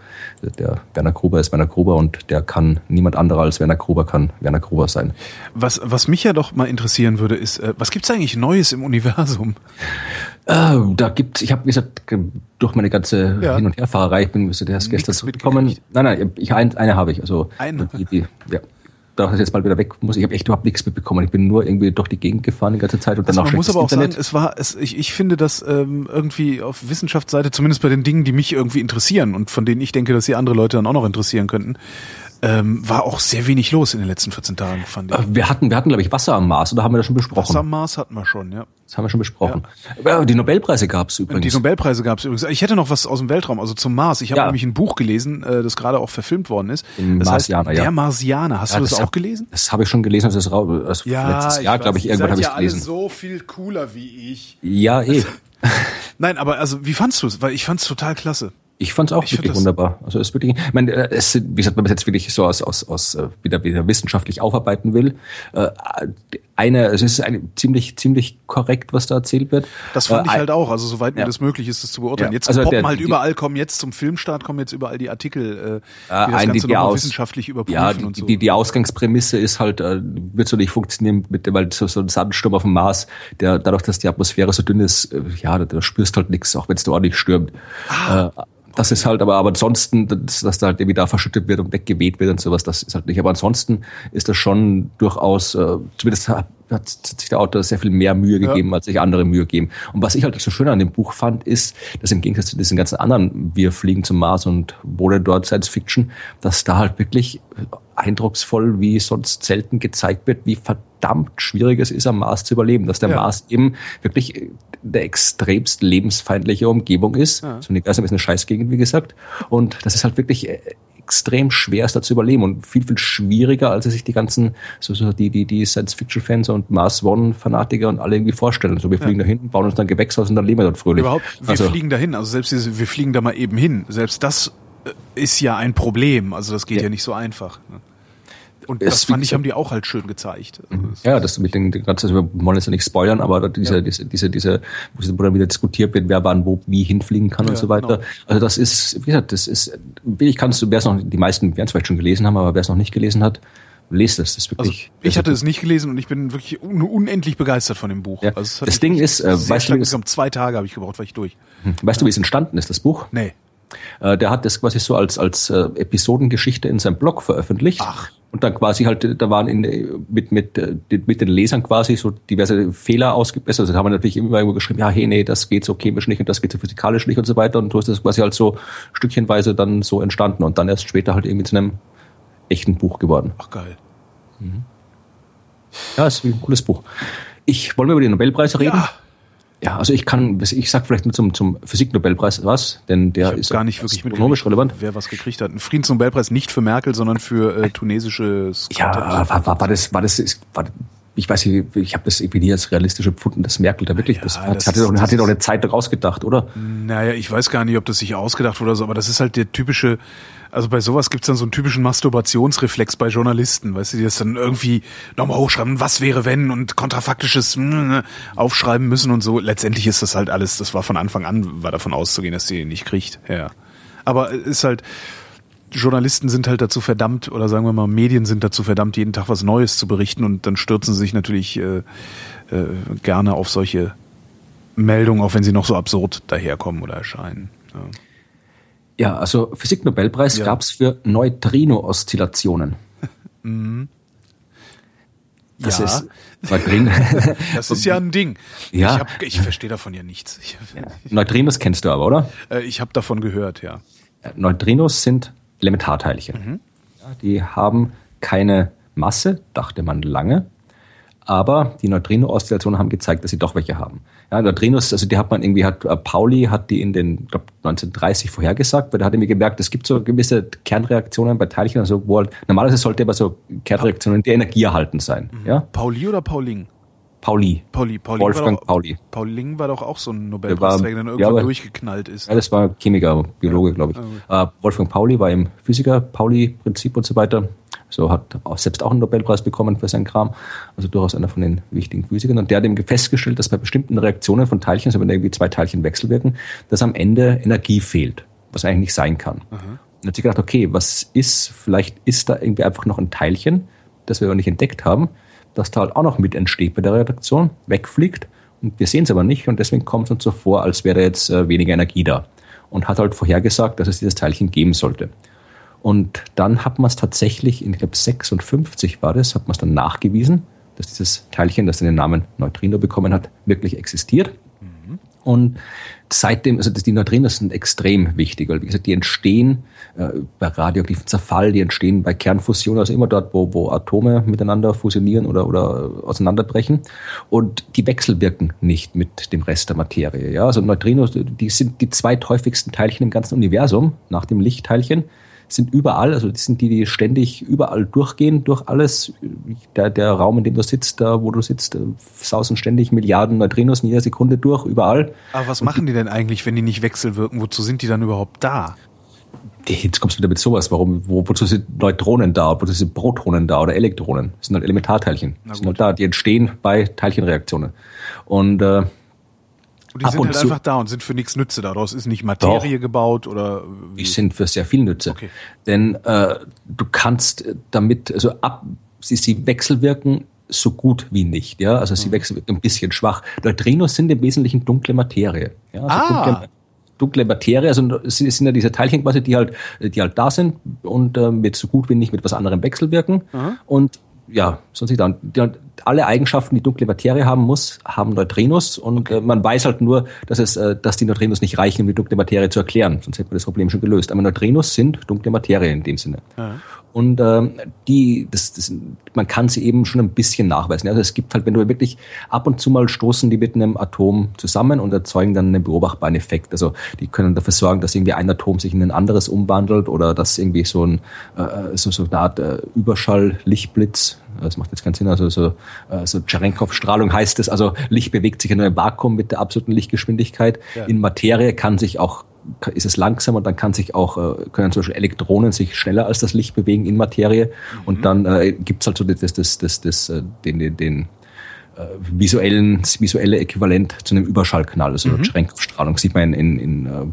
Speaker 3: der, Werner Gruber ist Werner Gruber und der kann niemand anderer als Werner Gruber kann Werner Gruber sein.
Speaker 2: Was, was mich ja doch mal interessieren würde, ist, äh, was gibt's eigentlich Neues im Universum?
Speaker 3: Äh, da gibt ich habe wie gesagt ge- durch meine ganze
Speaker 2: Ja.
Speaker 3: Hin- und Herfahrerei, ich bin
Speaker 2: Nix
Speaker 3: gestern zurückgekommen. Nein, nein, ich ein, eine habe ich. Also
Speaker 2: Eine?
Speaker 3: Die, die, ja. Da ich jetzt mal wieder weg muss, ich habe echt überhaupt nichts mitbekommen. Ich bin nur irgendwie durch die Gegend gefahren die ganze Zeit und
Speaker 2: Also
Speaker 3: dann auch
Speaker 2: man muss aber auch
Speaker 3: Internet.
Speaker 2: sagen, es war, es, ich, ich finde, dass ähm, irgendwie auf Wissenschaftsseite, zumindest bei den Dingen, die mich irgendwie interessieren und von denen ich denke, dass sie andere Leute dann auch noch interessieren könnten, ähm, war auch sehr wenig los in den letzten 14 Tagen, fand ich.
Speaker 3: Äh, wir hatten, wir hatten, glaube ich, Wasser am Mars, oder haben wir das schon besprochen?
Speaker 2: Was am Mars hatten wir schon, ja.
Speaker 3: Das haben wir schon besprochen. Ja. die Nobelpreise gab es übrigens.
Speaker 2: Die Nobelpreise gab es übrigens. Ich hätte noch was aus dem Weltraum, also zum Mars. Ich habe
Speaker 3: Ja.
Speaker 2: nämlich ein Buch gelesen, äh, das gerade auch verfilmt worden ist.
Speaker 3: Den
Speaker 2: das
Speaker 3: Marsianer,
Speaker 2: heißt,
Speaker 3: ja.
Speaker 2: Der Marsianer. Hast
Speaker 3: Ja,
Speaker 2: du das, auch
Speaker 3: hab-
Speaker 2: gelesen?
Speaker 3: Das habe ich schon gelesen, das ist also letztes Jahr, glaube ich, irgendwann habe ich es gelesen.
Speaker 2: so viel cooler wie ich.
Speaker 3: Ja, eh. <laughs>
Speaker 2: Nein, aber also wie fandst du es? Weil ich fand es total klasse.
Speaker 3: Ich fand's auch
Speaker 2: Ich
Speaker 3: wirklich wunderbar. Also es ist wirklich, ich meine, äh, es, wie gesagt, wenn man es jetzt wirklich so aus, aus, aus äh, wieder, wieder wissenschaftlich aufarbeiten will, äh, eine, es ist eine, ziemlich, ziemlich korrekt, was da erzählt wird.
Speaker 2: Das fand
Speaker 3: Äh,
Speaker 2: ich halt auch, also soweit mir
Speaker 3: ja.
Speaker 2: das möglich ist, das zu beurteilen.
Speaker 3: Ja,
Speaker 2: Jetzt
Speaker 3: also
Speaker 2: poppen
Speaker 3: der-
Speaker 2: halt
Speaker 3: die-
Speaker 2: überall, kommen jetzt zum Filmstart, kommen jetzt überall die Artikel, äh, die das
Speaker 3: ein,
Speaker 2: Ganze
Speaker 3: die, die aus,
Speaker 2: wissenschaftlich überprüfen
Speaker 3: ja, die,
Speaker 2: und so.
Speaker 3: die, die Ausgangsprämisse ist halt, äh, wird so nicht funktionieren, mit, weil so, so ein Sandsturm auf dem Mars, der dadurch, dass die Atmosphäre so dünn ist, äh, ja, da, da spürst du halt nichts, auch wenn es da ordentlich stürmt.
Speaker 2: Ah.
Speaker 3: Äh, das ist halt, aber, aber ansonsten, dass, dass da halt irgendwie da verschüttet wird und weggeweht wird und sowas, das ist halt nicht. Aber ansonsten ist das schon durchaus, äh, zumindest hat, sich der Autor sehr viel mehr Mühe
Speaker 2: Ja.
Speaker 3: gegeben, als sich andere Mühe geben. Und was ich halt so schön an dem Buch fand, ist, dass im Gegensatz zu diesen ganzen anderen, wir fliegen zum Mars und wohnen dort Science Fiction, dass da halt wirklich eindrucksvoll wie sonst selten gezeigt wird, wie verdammt schwierig es ist, am Mars zu überleben. Dass der
Speaker 2: Ja.
Speaker 3: Mars eben wirklich eine extremst lebensfeindliche Umgebung ist.
Speaker 2: Ja.
Speaker 3: So ein Universum ist eine Scheißgegend, wie gesagt. Und das ist halt wirklich äh, extrem schwer, es da zu überleben und viel, viel schwieriger, als es sich die ganzen, so, so die, die, die Science-Fiction-Fans und Mars One-Fanatiker und alle irgendwie vorstellen. So, wir fliegen da hinten, bauen uns dann Gewächshaus und dann leben wir dort fröhlich.
Speaker 2: Überhaupt, wir
Speaker 3: also,
Speaker 2: fliegen dahin, also selbst diese, wir fliegen da mal eben hin. Selbst das ist ja ein Problem. Also das geht ja,
Speaker 3: Ja.
Speaker 2: nicht so einfach. ne? Und
Speaker 3: Es-
Speaker 2: das fand
Speaker 3: wie
Speaker 2: ich, haben die auch halt schön gezeigt. Also das-
Speaker 3: Ja, das mit den, den ganzen, also wir wollen jetzt ja nicht spoilern, aber diese,
Speaker 2: Ja.
Speaker 3: diese, diese, diese, wo dann wieder diskutiert wird, wer wann wo wie hinfliegen kann
Speaker 2: Ja,
Speaker 3: und so weiter.
Speaker 2: genau.
Speaker 3: Also das ist, wie gesagt, das ist, ich kannst du, wer es noch, die meisten werden es vielleicht schon gelesen haben, aber wer es noch nicht gelesen hat, lest es. Das ist
Speaker 2: Also
Speaker 3: wirklich.
Speaker 2: ich hatte es nicht gelesen und ich bin wirklich un unendlich begeistert von dem Buch.
Speaker 3: Ja.
Speaker 2: Also
Speaker 3: Das Ding ist, äh, weißt du, wie
Speaker 2: gekommen. zwei Tage habe ich gebraucht, war ich durch.
Speaker 3: Weißt du, wie es entstanden ist, das Buch?
Speaker 2: Nee.
Speaker 3: Äh, der hat das quasi so als, als äh, Episodengeschichte in seinem Blog veröffentlicht.
Speaker 2: Ach.
Speaker 3: Und dann quasi halt, da waren in, mit, mit, äh, mit den Lesern quasi so diverse Fehler ausgebessert. Also da haben wir natürlich immer irgendwo geschrieben, ja, hey, nee, das geht so chemisch nicht und das geht so physikalisch nicht und so weiter. Und so ist das quasi halt so stückchenweise dann so entstanden und dann erst später halt irgendwie zu einem echten Buch geworden.
Speaker 2: Ach geil.
Speaker 3: Ja, ist ein cooles Buch. Ich wollen wir über die Nobelpreise reden?
Speaker 2: Ja.
Speaker 3: Ja, also ich kann, ich sag vielleicht nur zum, zum Physiknobelpreis was, denn der ist
Speaker 2: gar nicht wirklich mitgekriegt,
Speaker 3: relevant.
Speaker 2: wer was gekriegt hat. Ein Friedensnobelpreis nicht für Merkel, sondern für äh, tunesisches
Speaker 3: Ja, war, war, war das, war das, ist, war, ich weiß nicht, ich habe das irgendwie nie als realistisch empfunden, dass Merkel da wirklich,
Speaker 2: Ja,
Speaker 3: das,
Speaker 2: das
Speaker 3: hat,
Speaker 2: ist-
Speaker 3: doch,
Speaker 2: das
Speaker 3: hatte doch eine Zeit rausgedacht, oder?
Speaker 2: Naja, ich weiß gar nicht, ob das sich ausgedacht wurde oder so, aber das ist halt der typische, also bei sowas gibt's dann so einen typischen Masturbationsreflex bei Journalisten, weißt du, die das dann irgendwie nochmal hochschreiben, was wäre wenn und kontrafaktisches mm, aufschreiben müssen und so. Letztendlich ist das halt alles, das war von Anfang an, war davon auszugehen, dass die ihn nicht kriegt. Ja. Aber es ist halt, Journalisten sind halt dazu verdammt, oder sagen wir mal, Medien sind dazu verdammt, jeden Tag was Neues zu berichten und dann stürzen sie sich natürlich äh, äh, gerne auf solche Meldungen, auch wenn sie noch so absurd daherkommen oder erscheinen. Ja.
Speaker 3: Ja, also Physiknobelpreis
Speaker 2: Ja.
Speaker 3: gab's für Neutrino-Oszillationen. <laughs> Das
Speaker 2: Ja.
Speaker 3: ist <laughs>
Speaker 2: Das ist ja ein Ding.
Speaker 3: Ja.
Speaker 2: Ich, hab- ich verstehe davon ja nichts. Ich,
Speaker 3: Neutrinos kennst du aber, oder?
Speaker 2: äh, ich habe davon gehört, ja.
Speaker 3: Ja, Neutrinos sind Elementarteilchen.
Speaker 2: Mhm.
Speaker 3: Ja, die haben keine Masse, dachte man lange. Aber die Neutrino-Oszillationen haben gezeigt, dass sie doch welche haben. Ja, Neutrinos, also die hat man irgendwie, hat äh, Pauli hat die in den, glaub, 1930 vorhergesagt, weil er hat irgendwie gemerkt, es gibt so gewisse Kernreaktionen bei Teilchen, also wo halt, normalerweise sollte aber so Kernreaktionen die energieerhaltend sein. Ja,
Speaker 2: Pauli oder Pauling?
Speaker 3: Pauli.
Speaker 2: Pauli, Pauling
Speaker 3: Wolfgang
Speaker 2: doch,
Speaker 3: Pauli.
Speaker 2: Pauling war doch auch so ein Nobelpreisträger, der dann
Speaker 3: ja,
Speaker 2: irgendwann
Speaker 3: aber-
Speaker 2: durchgeknallt ist.
Speaker 3: Ja, das war Chemiker, Biologe, glaube ich. Äh, Wolfgang Pauli war im Physiker, Pauli-Prinzip und so weiter. So hat auch selbst auch einen Nobelpreis bekommen für seinen Kram. Also durchaus einer von den wichtigen Physikern. Und der hat eben festgestellt, dass bei bestimmten Reaktionen von Teilchen, also wenn irgendwie zwei Teilchen wechselwirken, dass am Ende Energie fehlt, was eigentlich nicht sein kann. Und hat sich gedacht, okay, was ist, vielleicht ist da irgendwie einfach noch ein Teilchen, das wir aber nicht entdeckt haben, das da halt auch noch mit entsteht bei der Reaktion, wegfliegt und wir sehen es aber nicht und deswegen kommt es uns so vor, als wäre jetzt äh, weniger Energie da. Und hat halt vorhergesagt, dass es dieses Teilchen geben sollte. Und dann hat man es tatsächlich, in, ich glaube 56 war das, hat man es dann nachgewiesen, dass dieses Teilchen, das den Namen Neutrino bekommen hat, wirklich existiert. Und seitdem, also die Neutrinos sind extrem wichtig, weil wie gesagt, die entstehen äh, bei radioaktiven Zerfall, die entstehen bei Kernfusion, also immer dort, wo, wo Atome miteinander fusionieren oder, oder auseinanderbrechen. Und die wechselwirken nicht mit dem Rest der Materie. Ja? Also Neutrinos, die sind die zweithäufigsten Teilchen im ganzen Universum, nach dem Lichtteilchen sind überall, also das sind die, die ständig überall durchgehen, durch alles. Der, der Raum, in dem du sitzt, da wo du sitzt, äh, sausen ständig Milliarden Neutrinos in jeder Sekunde durch, überall.
Speaker 2: Aber was machen die denn eigentlich, wenn die nicht wechselwirken? Wozu sind die dann überhaupt da?
Speaker 3: Jetzt kommst du wieder mit sowas. Warum, wo, wozu sind Neutronen da? Wozu sind Protonen da oder Elektronen? Das sind halt Elementarteilchen. Die sind halt da. Die entstehen bei Teilchenreaktionen. Und äh,
Speaker 2: Und die
Speaker 3: Ab
Speaker 2: sind
Speaker 3: und
Speaker 2: halt
Speaker 3: zu-
Speaker 2: einfach da und sind für nichts Nütze. Daraus ist nicht Materie gebaut oder wie?
Speaker 3: die sind für sehr viel Nütze.
Speaker 2: Okay.
Speaker 3: Denn äh, du kannst damit, also ab, sie, sie wechselwirken so gut wie nicht, ja. Also
Speaker 2: Mhm.
Speaker 3: sie wechselwirken ein bisschen schwach. Neutrinos sind im Wesentlichen dunkle Materie. Ja? Also
Speaker 2: Ah.
Speaker 3: dunkle, dunkle Materie, also es sind ja diese Teilchen quasi, die halt, die halt da sind und äh, mit so gut wie nicht mit was anderem wechselwirken. Und ja, sonst nicht dann. Die, alle Eigenschaften, die dunkle Materie haben muss, haben Neutrinos und äh, man weiß halt nur, dass es, äh, dass die Neutrinos nicht reichen, um die dunkle Materie zu erklären. Sonst hätte man das Problem schon gelöst. Aber Neutrinos sind dunkle Materie in dem Sinne. Und ähm, die, das, das, man kann sie eben schon ein bisschen nachweisen. Also es gibt halt, wenn du wirklich ab und zu mal stoßen die mit einem Atom zusammen und erzeugen dann einen beobachtbaren Effekt. Also die können dafür sorgen, dass irgendwie ein Atom sich in ein anderes umwandelt oder dass irgendwie so, ein, äh, so, so eine Art äh, Überschall-Lichtblitz, das macht jetzt keinen Sinn, also so, äh, so Cherenkov-Strahlung heißt es, also Licht bewegt sich in einem Vakuum mit der absoluten Lichtgeschwindigkeit.
Speaker 2: Ja.
Speaker 3: In Materie kann sich auch ist es langsamer, dann kann sich auch, äh, können zum Beispiel Elektronen sich schneller als das Licht bewegen in Materie mhm. und dann äh, gibt halt so das, das, das, das, äh, den, den, den äh, visuellen, visuelle Äquivalent zu einem Überschallkanal, also mhm. Schränkstrahlung sieht man in, in, in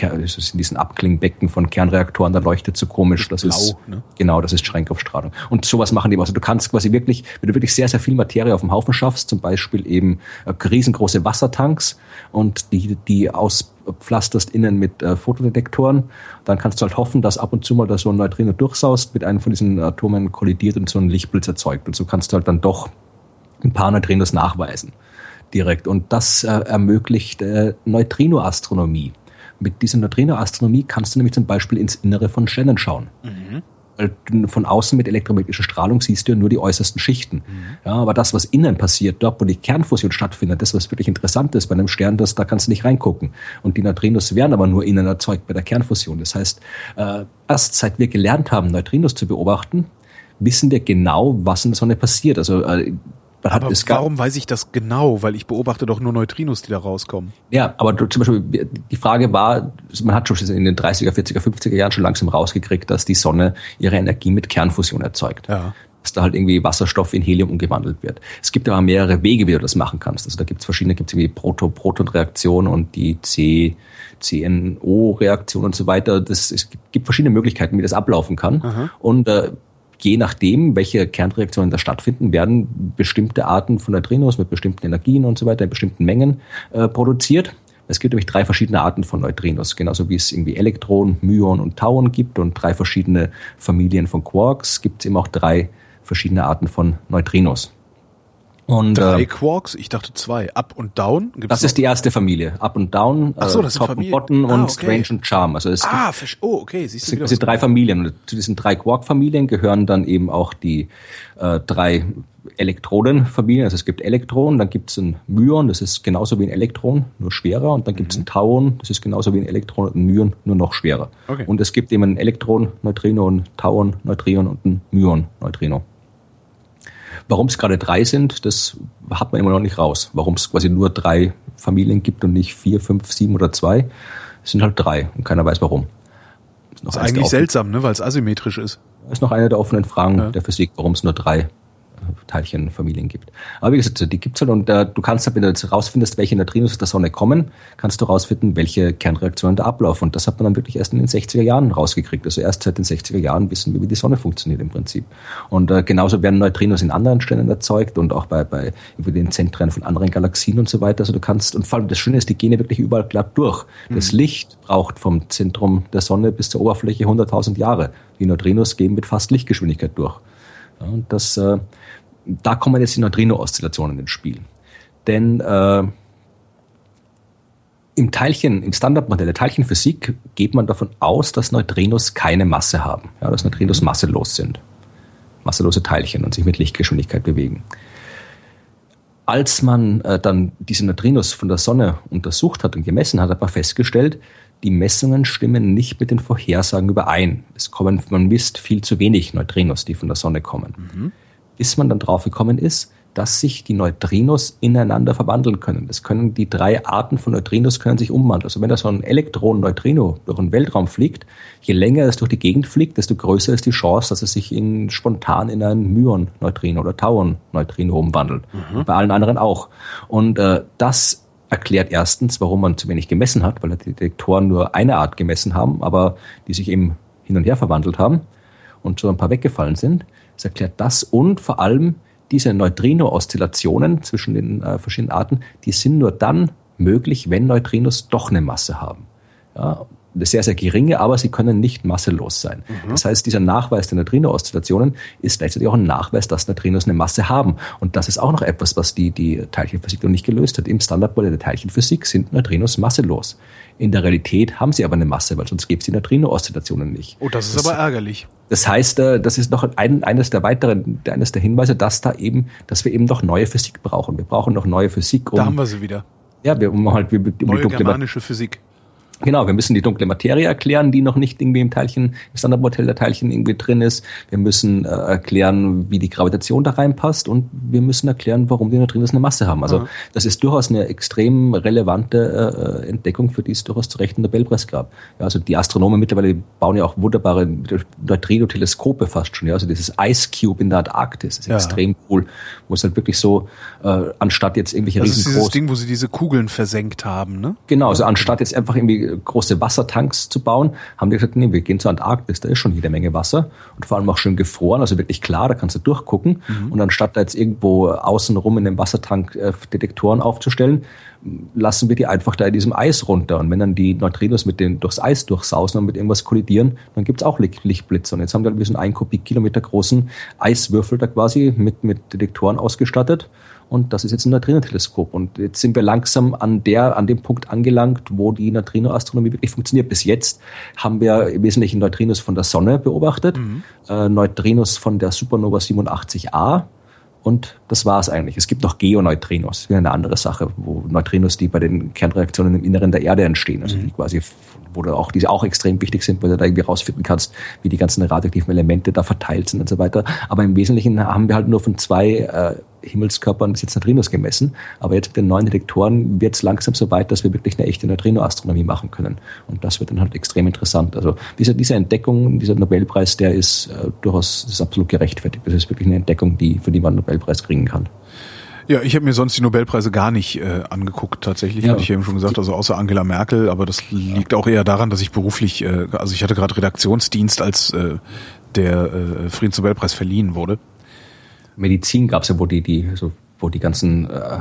Speaker 3: in diesen Abklingbecken von Kernreaktoren, da leuchtet so komisch. Das, das ist, blau, ne? genau, das ist Schränkopfstrahlung. Und sowas machen die. Also du kannst quasi wirklich, wenn du wirklich sehr, sehr viel Materie auf dem Haufen schaffst, zum Beispiel eben äh, riesengroße Wassertanks und die, die auspflasterst innen mit äh, Fotodetektoren, dann kannst du halt hoffen, dass ab und zu mal da so ein Neutrino durchsaust, mit einem von diesen Atomen kollidiert und so ein Lichtblitz erzeugt. Und so kannst du halt dann doch ein paar Neutrinos nachweisen direkt. Und das äh, ermöglicht äh, Neutrinoastronomie. Mit dieser Neutrinoastronomie kannst du nämlich zum Beispiel ins Innere von Sternen schauen. Mhm. Von außen mit elektromagnetischer Strahlung siehst du ja nur die äußersten Schichten. Mhm. Ja, aber das, was innen passiert, dort, wo die Kernfusion stattfindet, das, was wirklich interessant ist bei einem Stern, das, da kannst du nicht reingucken. Und die Neutrinos werden aber nur innen erzeugt bei der Kernfusion. Das heißt, äh, erst seit wir gelernt haben, Neutrinos zu beobachten, wissen wir genau, was in der Sonne passiert. Also äh,
Speaker 2: aber warum weiß ich das genau? Weil ich beobachte doch nur Neutrinos, die da rauskommen.
Speaker 3: Ja, aber du, zum Beispiel, die Frage war, man hat schon in den 30er, 40er, 50er Jahren schon langsam rausgekriegt, dass die Sonne ihre Energie mit Kernfusion erzeugt. Ja. Dass da halt irgendwie Wasserstoff in Helium umgewandelt wird. Es gibt aber mehrere Wege, wie du das machen kannst. Also da gibt es verschiedene, gibt es irgendwie Proto-Proton-Reaktion und die C, CNO-Reaktion und so weiter. Das, es gibt verschiedene Möglichkeiten, wie das ablaufen kann. Aha. Und äh, je nachdem, welche Kernreaktionen da stattfinden, werden bestimmte Arten von Neutrinos mit bestimmten Energien und so weiter in bestimmten Mengen äh, produziert. Es gibt nämlich drei verschiedene Arten von Neutrinos, genauso wie es irgendwie Elektron, Myon und Tauern gibt und drei verschiedene Familien von Quarks, gibt es eben auch drei verschiedene Arten von Neutrinos.
Speaker 2: Und, Drei äh, Quarks? Ich dachte zwei. Up und Down?
Speaker 3: Gibt's das noch? ist die erste Familie. Up und Down,
Speaker 2: Ach so, das
Speaker 3: Top
Speaker 2: und
Speaker 3: Bottom ah, und Strange und Charm.
Speaker 2: Also es ah, gibt, oh, okay.
Speaker 3: Siehst du es sind drei Familien. Und zu diesen drei Quark-Familien gehören dann eben auch die äh, drei Elektronenfamilien. Also es gibt Elektronen, dann gibt es ein Myon, das ist genauso wie ein Elektron, nur schwerer. Und dann gibt es mhm. ein Tauon, das ist genauso wie ein Elektron und ein Myon, nur noch schwerer. Okay. Und es gibt eben ein Elektron, Neutrino, ein Tauon, Neutrion und ein Myon, Neutrino. Warum es gerade drei sind, das hat man immer noch nicht raus. Warum es quasi nur drei Familien gibt und nicht vier, fünf, sieben oder zwei. Es sind halt drei und keiner weiß warum.
Speaker 2: Das ist eigentlich seltsam, ne, weil es asymmetrisch ist.
Speaker 3: Das ist noch eine der offenen Fragen ja. der Physik, warum es nur drei Teilchenfamilien gibt. Aber wie gesagt, die gibt's halt und äh, du kannst halt, wenn du jetzt rausfindest, welche Neutrinos aus der Sonne kommen, kannst du rausfinden, welche Kernreaktionen da ablaufen. Und das hat man dann wirklich erst in den 60er Jahren rausgekriegt. Also erst seit den 60er Jahren wissen wir, wie die Sonne funktioniert im Prinzip. Und äh, genauso werden Neutrinos in anderen Sternen erzeugt und auch bei, bei über den Zentren von anderen Galaxien und so weiter. Also du kannst, und vor allem das Schöne ist, die gehen ja wirklich überall glatt durch. Mhm. Das Licht braucht vom Zentrum der Sonne bis zur Oberfläche 100.000 Jahre. Die Neutrinos gehen mit fast Lichtgeschwindigkeit durch. Ja, und das äh, da kommen jetzt die Neutrino-Oszillationen ins Spiel. Denn äh, im Teilchen, im Standardmodell der Teilchenphysik geht man davon aus, dass Neutrinos keine Masse haben, ja, dass Neutrinos masselos sind, masselose Teilchen und sich mit Lichtgeschwindigkeit bewegen. Als man äh, dann diese Neutrinos von der Sonne untersucht hat und gemessen hat, hat man festgestellt, die Messungen stimmen nicht mit den Vorhersagen überein. Es kommen, man misst viel zu wenig Neutrinos, die von der Sonne kommen. Mhm bis man dann drauf gekommen ist, dass sich die Neutrinos ineinander verwandeln können. Das können die drei Arten von Neutrinos können sich umwandeln. Also wenn da so ein Elektron-Neutrino durch den Weltraum fliegt, je länger es durch die Gegend fliegt, desto größer ist die Chance, dass es sich in, spontan in ein Myon-Neutrino oder Tauern-Neutrino umwandelt. Mhm. Bei allen anderen auch. Und äh, das erklärt erstens, warum man zu wenig gemessen hat, weil die Detektoren nur eine Art gemessen haben, aber die sich eben hin und her verwandelt haben und so ein paar weggefallen sind. Das erklärt das und vor allem diese Neutrino-Oszillationen zwischen den äh, verschiedenen Arten, die sind nur dann möglich, wenn Neutrinos doch eine Masse haben. Ja, eine sehr, sehr geringe, aber sie können nicht masselos sein. Mhm. Das heißt, dieser Nachweis der Neutrino-Oszillationen ist gleichzeitig auch ein Nachweis, dass Neutrinos eine Masse haben. Und das ist auch noch etwas, was die, die Teilchenphysik noch nicht gelöst hat. Im Standardmodell der Teilchenphysik sind Neutrinos masselos. In der Realität haben sie aber eine Masse, weil sonst gäbe es die Neutrino-Oszillationen nicht.
Speaker 2: Oh, das ist das, aber ärgerlich.
Speaker 3: Das heißt, äh, das ist noch ein, eines der weiteren, eines der Hinweise, dass da eben, dass wir eben noch neue Physik brauchen. Wir brauchen noch neue Physik.
Speaker 2: Um, da haben wir sie wieder.
Speaker 3: Ja, wir um halt
Speaker 2: wir, um Neue germanische Physik
Speaker 3: Genau, wir müssen die dunkle Materie erklären, die noch nicht irgendwie im Teilchen, im Standardmodell der Teilchen irgendwie drin ist. Wir müssen äh, erklären, wie die Gravitation da reinpasst und wir müssen erklären, warum die Neutrinos eine Masse haben. Also ja. das ist durchaus eine extrem relevante äh, Entdeckung, für die es durchaus zu Recht einen Nobelpreis gab. Ja, also die Astronomen mittlerweile bauen ja auch wunderbare Neutrino-Teleskope fast schon. Ja, also dieses Ice Cube in der Antarktis ist ja. extrem cool, wo es halt wirklich so äh, anstatt jetzt irgendwelche
Speaker 2: das riesengroßen... Das ist dieses Ding, wo sie diese Kugeln versenkt haben, ne?
Speaker 3: Genau, also anstatt jetzt einfach irgendwie große Wassertanks zu bauen, haben die gesagt, nee, wir gehen zur Antarktis, da ist schon jede Menge Wasser und vor allem auch schön gefroren, also wirklich klar, da kannst du durchgucken. Mhm. Und anstatt da jetzt irgendwo außenrum in dem Wassertank äh, Detektoren aufzustellen, lassen wir die einfach da in diesem Eis runter. Und wenn dann die Neutrinos mit den durchs Eis durchsausen und mit irgendwas kollidieren, dann gibt's auch Lichtblitze. Und jetzt haben wir diesen ein Kubikkilometer großen Eiswürfel da quasi mit, mit Detektoren ausgestattet. Und das ist jetzt ein Neutrino-Teleskop. Und jetzt sind wir langsam an der, an dem Punkt angelangt, wo die Neutrino-Astronomie wirklich funktioniert. Bis jetzt haben wir im Wesentlichen Neutrinos von der Sonne beobachtet, mhm. äh, Neutrinos von der Supernova 87a. Und das war es eigentlich. Es gibt noch Geoneutrinos, eine andere Sache, wo Neutrinos, die bei den Kernreaktionen im Inneren der Erde entstehen, also die mhm. quasi wo du auch, die auch extrem wichtig sind, wo du da irgendwie rausfinden kannst, wie die ganzen radioaktiven Elemente da verteilt sind und so weiter. Aber im Wesentlichen haben wir halt nur von zwei äh, Himmelskörpern bis jetzt Neutrinos gemessen. Aber jetzt mit den neuen Detektoren wird es langsam so weit, dass wir wirklich eine echte Neutrino-Astronomie machen können. Und das wird dann halt extrem interessant. Also diese, diese Entdeckung, dieser Nobelpreis, der ist äh, durchaus ist absolut gerechtfertigt. Das ist wirklich eine Entdeckung, die, für die man einen Nobelpreis kriegen kann.
Speaker 2: Ja, ich habe mir sonst die Nobelpreise gar nicht äh, angeguckt, tatsächlich, ja. hatte ich eben schon gesagt, also außer Angela Merkel, aber das liegt auch eher daran, dass ich beruflich, äh, also ich hatte gerade Redaktionsdienst, als äh, der äh, Friedensnobelpreis verliehen wurde.
Speaker 3: Medizin gab's ja, wo die, die, so, wo die ganzen äh,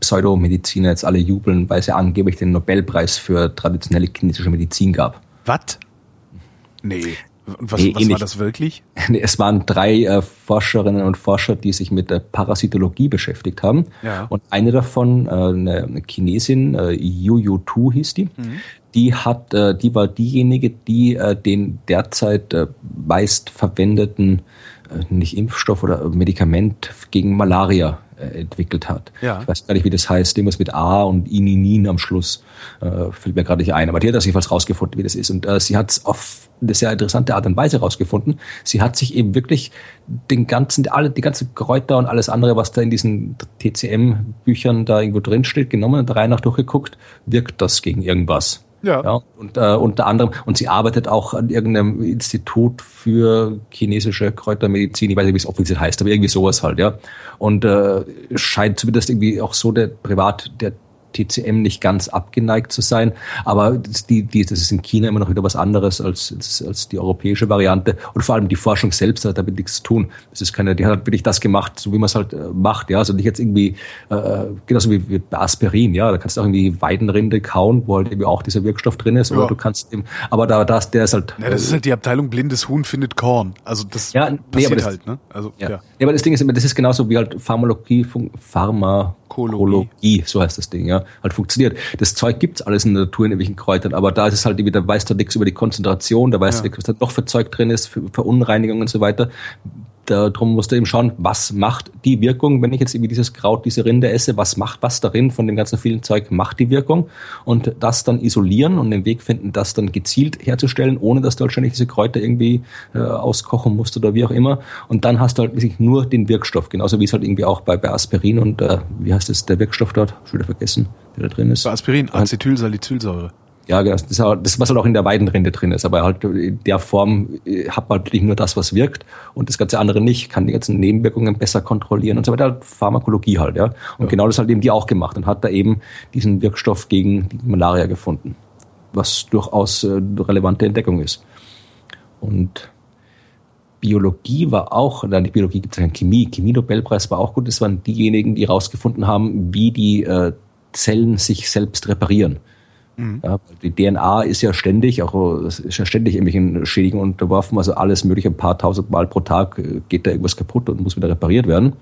Speaker 3: Pseudomediziner jetzt alle jubeln, weil es ja angeblich den Nobelpreis für traditionelle chinesische Medizin gab.
Speaker 2: Was? Nee. Und was, nee, was war das wirklich? <laughs>
Speaker 3: Es waren drei äh, Forscherinnen und Forscher, die sich mit der Parasitologie beschäftigt haben. Ja. Und eine davon, äh, eine Chinesin, äh, Yu Yu Tu hieß die, mhm. die hat, äh, die war diejenige, die äh, den derzeit äh, meist verwendeten, nicht Impfstoff oder Medikament gegen Malaria äh, entwickelt hat. Ja. Ich weiß gar nicht, wie das heißt, irgendwas mit A und Ininin am Schluss. Äh, fällt mir gerade nicht ein. Aber die hat das jedenfalls rausgefunden, wie das ist. Und äh, sie hat es auf eine sehr interessante Art und Weise rausgefunden. Sie hat sich eben wirklich den ganzen, alle, die ganzen Kräuter und alles andere, was da in diesen TCM-Büchern da irgendwo drin steht, genommen und rein nach durchgeguckt, wirkt das gegen irgendwas. Ja. ja und äh, unter anderem, und sie arbeitet auch an irgendeinem Institut für chinesische Kräutermedizin, ich weiß nicht, wie es offiziell heißt, aber irgendwie sowas halt, ja. Und äh, scheint zumindest irgendwie auch so der Privat, der TCM nicht ganz abgeneigt zu sein. Aber das, die, die, das ist in China immer noch wieder was anderes als, als, als die europäische Variante. Und vor allem die Forschung selbst hat damit nichts zu tun. Das ist keine, die hat halt wirklich das gemacht, so wie man es halt äh, macht. Ja, also nicht jetzt irgendwie, äh, genauso wie, wie bei Aspirin. Ja, da kannst du auch irgendwie Weidenrinde kauen, wo halt irgendwie auch dieser Wirkstoff drin ist. Ja. Oder du kannst eben, aber da, das, der ist halt.
Speaker 2: Ja, das ist halt die Abteilung blindes Huhn findet Korn. Also das ja, passiert nee, das, halt, ne?
Speaker 3: Also, ja. ja. aber das Ding ist immer, das ist genauso wie halt Pharmalogie, Pharma, Kologie, so heißt das Ding, ja, halt funktioniert. Das Zeug gibt's alles in der Natur in irgendwelchen Kräutern, aber da ist es halt wieder, weißt du nichts über die Konzentration, da weißt ja. du, was da noch für Zeug drin ist, für Verunreinigungen und so weiter darum musst du eben schauen, was macht die Wirkung, wenn ich jetzt irgendwie dieses Kraut, diese Rinde esse, was macht was darin von dem ganzen vielen Zeug, macht die Wirkung und das dann isolieren und den Weg finden, das dann gezielt herzustellen, ohne dass du halt ständig diese Kräuter irgendwie äh, auskochen musst oder wie auch immer und dann hast du halt wirklich nur den Wirkstoff, genauso wie es halt irgendwie auch bei, bei Aspirin und äh, wie heißt es, der Wirkstoff dort, schon wieder vergessen, der da drin ist.
Speaker 2: Bei Aspirin, Acetylsalicylsäure.
Speaker 3: Ja, das ist das, was halt auch in der Weidenrinde drin ist. Aber halt in der Form äh, hat man natürlich nur das, was wirkt und das ganze andere nicht, kann die ganzen Nebenwirkungen besser kontrollieren und so weiter. Halt Pharmakologie halt, ja. Und ja. genau das hat eben die auch gemacht und hat da eben diesen Wirkstoff gegen die Malaria gefunden. Was durchaus äh, eine relevante Entdeckung ist. Und Biologie war auch, nein, die Biologie gibt es ja Chemie, Chemie-Nobelpreis war auch gut. Das waren diejenigen, die herausgefunden haben, wie die äh, Zellen sich selbst reparieren. Mhm. Ja, die DNA ist ja ständig, auch ist ja ständig irgendwelchen Schädigungen unterworfen, also alles mögliche, ein paar tausend Mal pro Tag äh, geht da irgendwas kaputt und muss wieder repariert werden.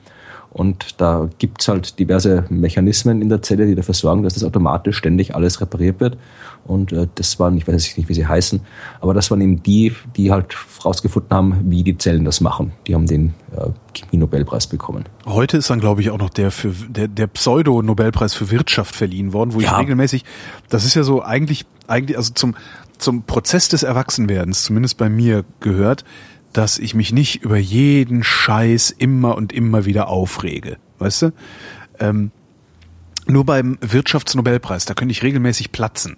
Speaker 3: Und da gibt's halt diverse Mechanismen in der Zelle, die dafür sorgen, dass das automatisch ständig alles repariert wird. Und äh, das waren, ich weiß nicht, wie sie heißen, aber das waren eben die, die halt rausgefunden haben, wie die Zellen das machen. Die haben den äh, Chemie-Nobelpreis bekommen.
Speaker 2: Heute ist dann, glaube ich, auch noch der für der, der Pseudo-Nobelpreis für Wirtschaft verliehen worden, wo
Speaker 3: Ja.
Speaker 2: ich regelmäßig, das ist ja so eigentlich, eigentlich, also zum, zum Prozess des Erwachsenwerdens, zumindest bei mir gehört, dass ich mich nicht über jeden Scheiß immer und immer wieder aufrege. Weißt du? Ähm, nur beim Wirtschaftsnobelpreis, da könnte ich regelmäßig platzen,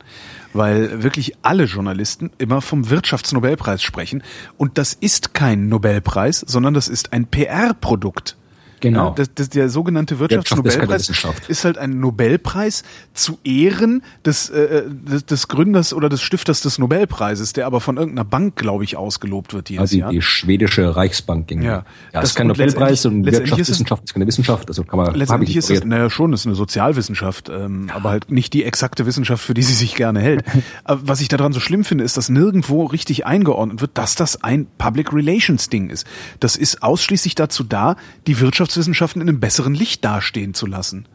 Speaker 2: weil wirklich alle Journalisten immer vom Wirtschaftsnobelpreis sprechen und das ist kein Nobelpreis, sondern das ist ein PR-Produkt.
Speaker 3: Genau.
Speaker 2: Ja, das, das, der sogenannte
Speaker 3: Wirtschaft
Speaker 2: Wirtschaftsnobelpreis
Speaker 3: Wissenschaft.
Speaker 2: ist halt ein Nobelpreis zu Ehren des, äh, des, des Gründers oder des Stifters des Nobelpreises, der aber von irgendeiner Bank, glaube ich, ausgelobt wird jedes
Speaker 3: Also die,
Speaker 2: Jahr.
Speaker 3: die schwedische Reichsbank ging.
Speaker 2: Ja.
Speaker 3: ja
Speaker 2: Das-
Speaker 3: ist kein Nobelpreis und
Speaker 2: letztendlich ist es-
Speaker 3: Wirtschaftswissenschaft ist keine Wissenschaft. Also kann man
Speaker 2: Letztendlich
Speaker 3: ich
Speaker 2: ist
Speaker 3: ignoriert.
Speaker 2: naja, schon, ist eine Sozialwissenschaft, ähm, aber halt nicht die exakte Wissenschaft, für die sie sich gerne hält. <laughs> was ich daran so schlimm finde, ist, dass nirgendwo richtig eingeordnet wird, dass das ein Public Relations Ding ist. Das ist ausschließlich dazu da, die Wirtschaftswissenschaften in einem besseren Licht dastehen zu lassen.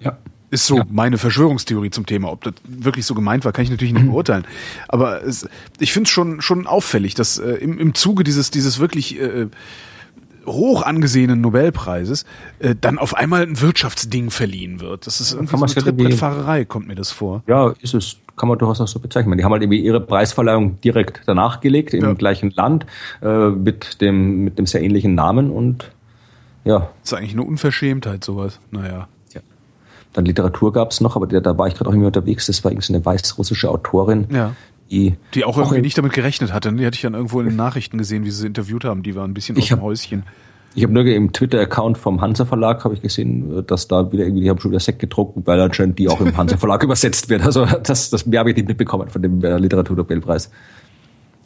Speaker 3: Ja.
Speaker 2: Ist so
Speaker 3: Ja.
Speaker 2: meine Verschwörungstheorie zum Thema. Ob das wirklich so gemeint war, kann ich natürlich nicht beurteilen. Aber es, ich finde es schon, schon auffällig, dass äh, im, im Zuge dieses, dieses wirklich äh, hoch angesehenen Nobelpreises äh, dann auf einmal ein Wirtschaftsding verliehen wird. Das ist irgendwie
Speaker 3: kann
Speaker 2: so eine Trittbrettfahrerei, kommt mir das vor.
Speaker 3: Ja, ist es. Kann man durchaus auch so bezeichnen. Die haben halt irgendwie ihre Preisverleihung direkt danach gelegt, im
Speaker 2: Ja.
Speaker 3: gleichen Land, äh, mit dem, mit dem sehr ähnlichen Namen und ja,
Speaker 2: Das ist eigentlich eine Unverschämtheit, sowas. Naja.
Speaker 3: dann Literatur gab's noch, aber da, war ich gerade auch irgendwie unterwegs. Das war irgendwie eine weißrussische Autorin,
Speaker 2: Ja.
Speaker 3: die,
Speaker 2: Die auch irgendwie
Speaker 3: in-
Speaker 2: nicht damit gerechnet hatte. Die hatte ich dann irgendwo in den Nachrichten gesehen, wie sie sie interviewt haben. Die waren ein bisschen
Speaker 3: Ich
Speaker 2: aus dem
Speaker 3: hab-
Speaker 2: Häuschen.
Speaker 3: Ich habe nur im Twitter-Account vom Hansa Verlag habe ich gesehen, dass da wieder irgendwie, die haben schon wieder Sekt gedruckt, weil anscheinend die auch im Hansa Verlag <laughs> übersetzt wird. Also das, das mehr habe ich nicht mitbekommen von dem äh, Literaturnobelpreis.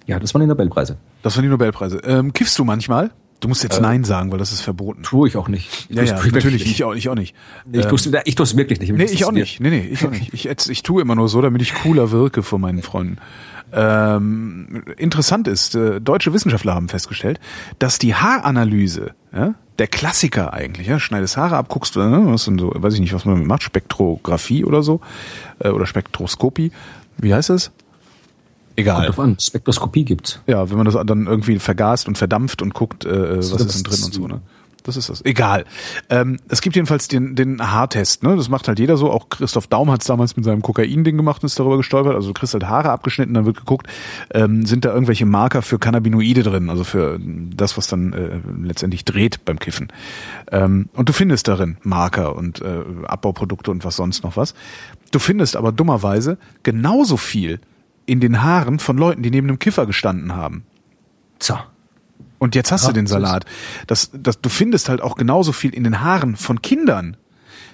Speaker 3: Ja, das waren die Nobelpreise.
Speaker 2: Das waren die Nobelpreise. Ähm, kiffst du manchmal? Du musst jetzt Nein sagen, weil das ist verboten.
Speaker 3: Tue ich auch nicht. Ich
Speaker 2: Ja,
Speaker 3: tu's
Speaker 2: ja, natürlich.
Speaker 3: nicht.
Speaker 2: Ich auch, ich auch nicht.
Speaker 3: Ich tue es ich tu's wirklich nicht.
Speaker 2: Nee, ich auch nicht. Nee, nee, ich auch nicht. Ich, jetzt- ich tue immer nur so, damit ich cooler wirke vor meinen Freunden. Ähm, interessant ist, äh, deutsche Wissenschaftler haben festgestellt, dass die Haaranalyse, ja, der Klassiker eigentlich, ja, schneidest Haare ab, guckst ne, was denn so, weiß ich nicht, was man macht, Spektrographie oder so, äh, oder Spektroskopie. Wie heißt das? Egal.
Speaker 3: Kommt drauf an. Spektroskopie gibt's.
Speaker 2: Ja, wenn man das dann irgendwie vergast und verdampft und guckt, äh, was
Speaker 3: das
Speaker 2: ist denn drin und so, ne? Das ist das. Egal. Ähm, es gibt jedenfalls den, den Haartest, ne? Das macht halt jeder so. Auch Christoph Daum hat es damals mit seinem Kokain-Ding gemacht und ist darüber gestolpert. Also du kriegst halt Haare abgeschnitten, dann wird geguckt, ähm, sind da irgendwelche Marker für Cannabinoide drin, also für das, was dann äh, letztendlich dreht beim Kiffen. Ähm, und du findest darin Marker und äh, Abbauprodukte und was sonst noch was. Du findest aber dummerweise genauso viel in den Haaren von Leuten, die neben einem Kiffer gestanden haben.
Speaker 3: So.
Speaker 2: Und jetzt hast
Speaker 3: Ja,
Speaker 2: du den Salat. Das, das, du findest halt auch genauso viel in den Haaren von Kindern,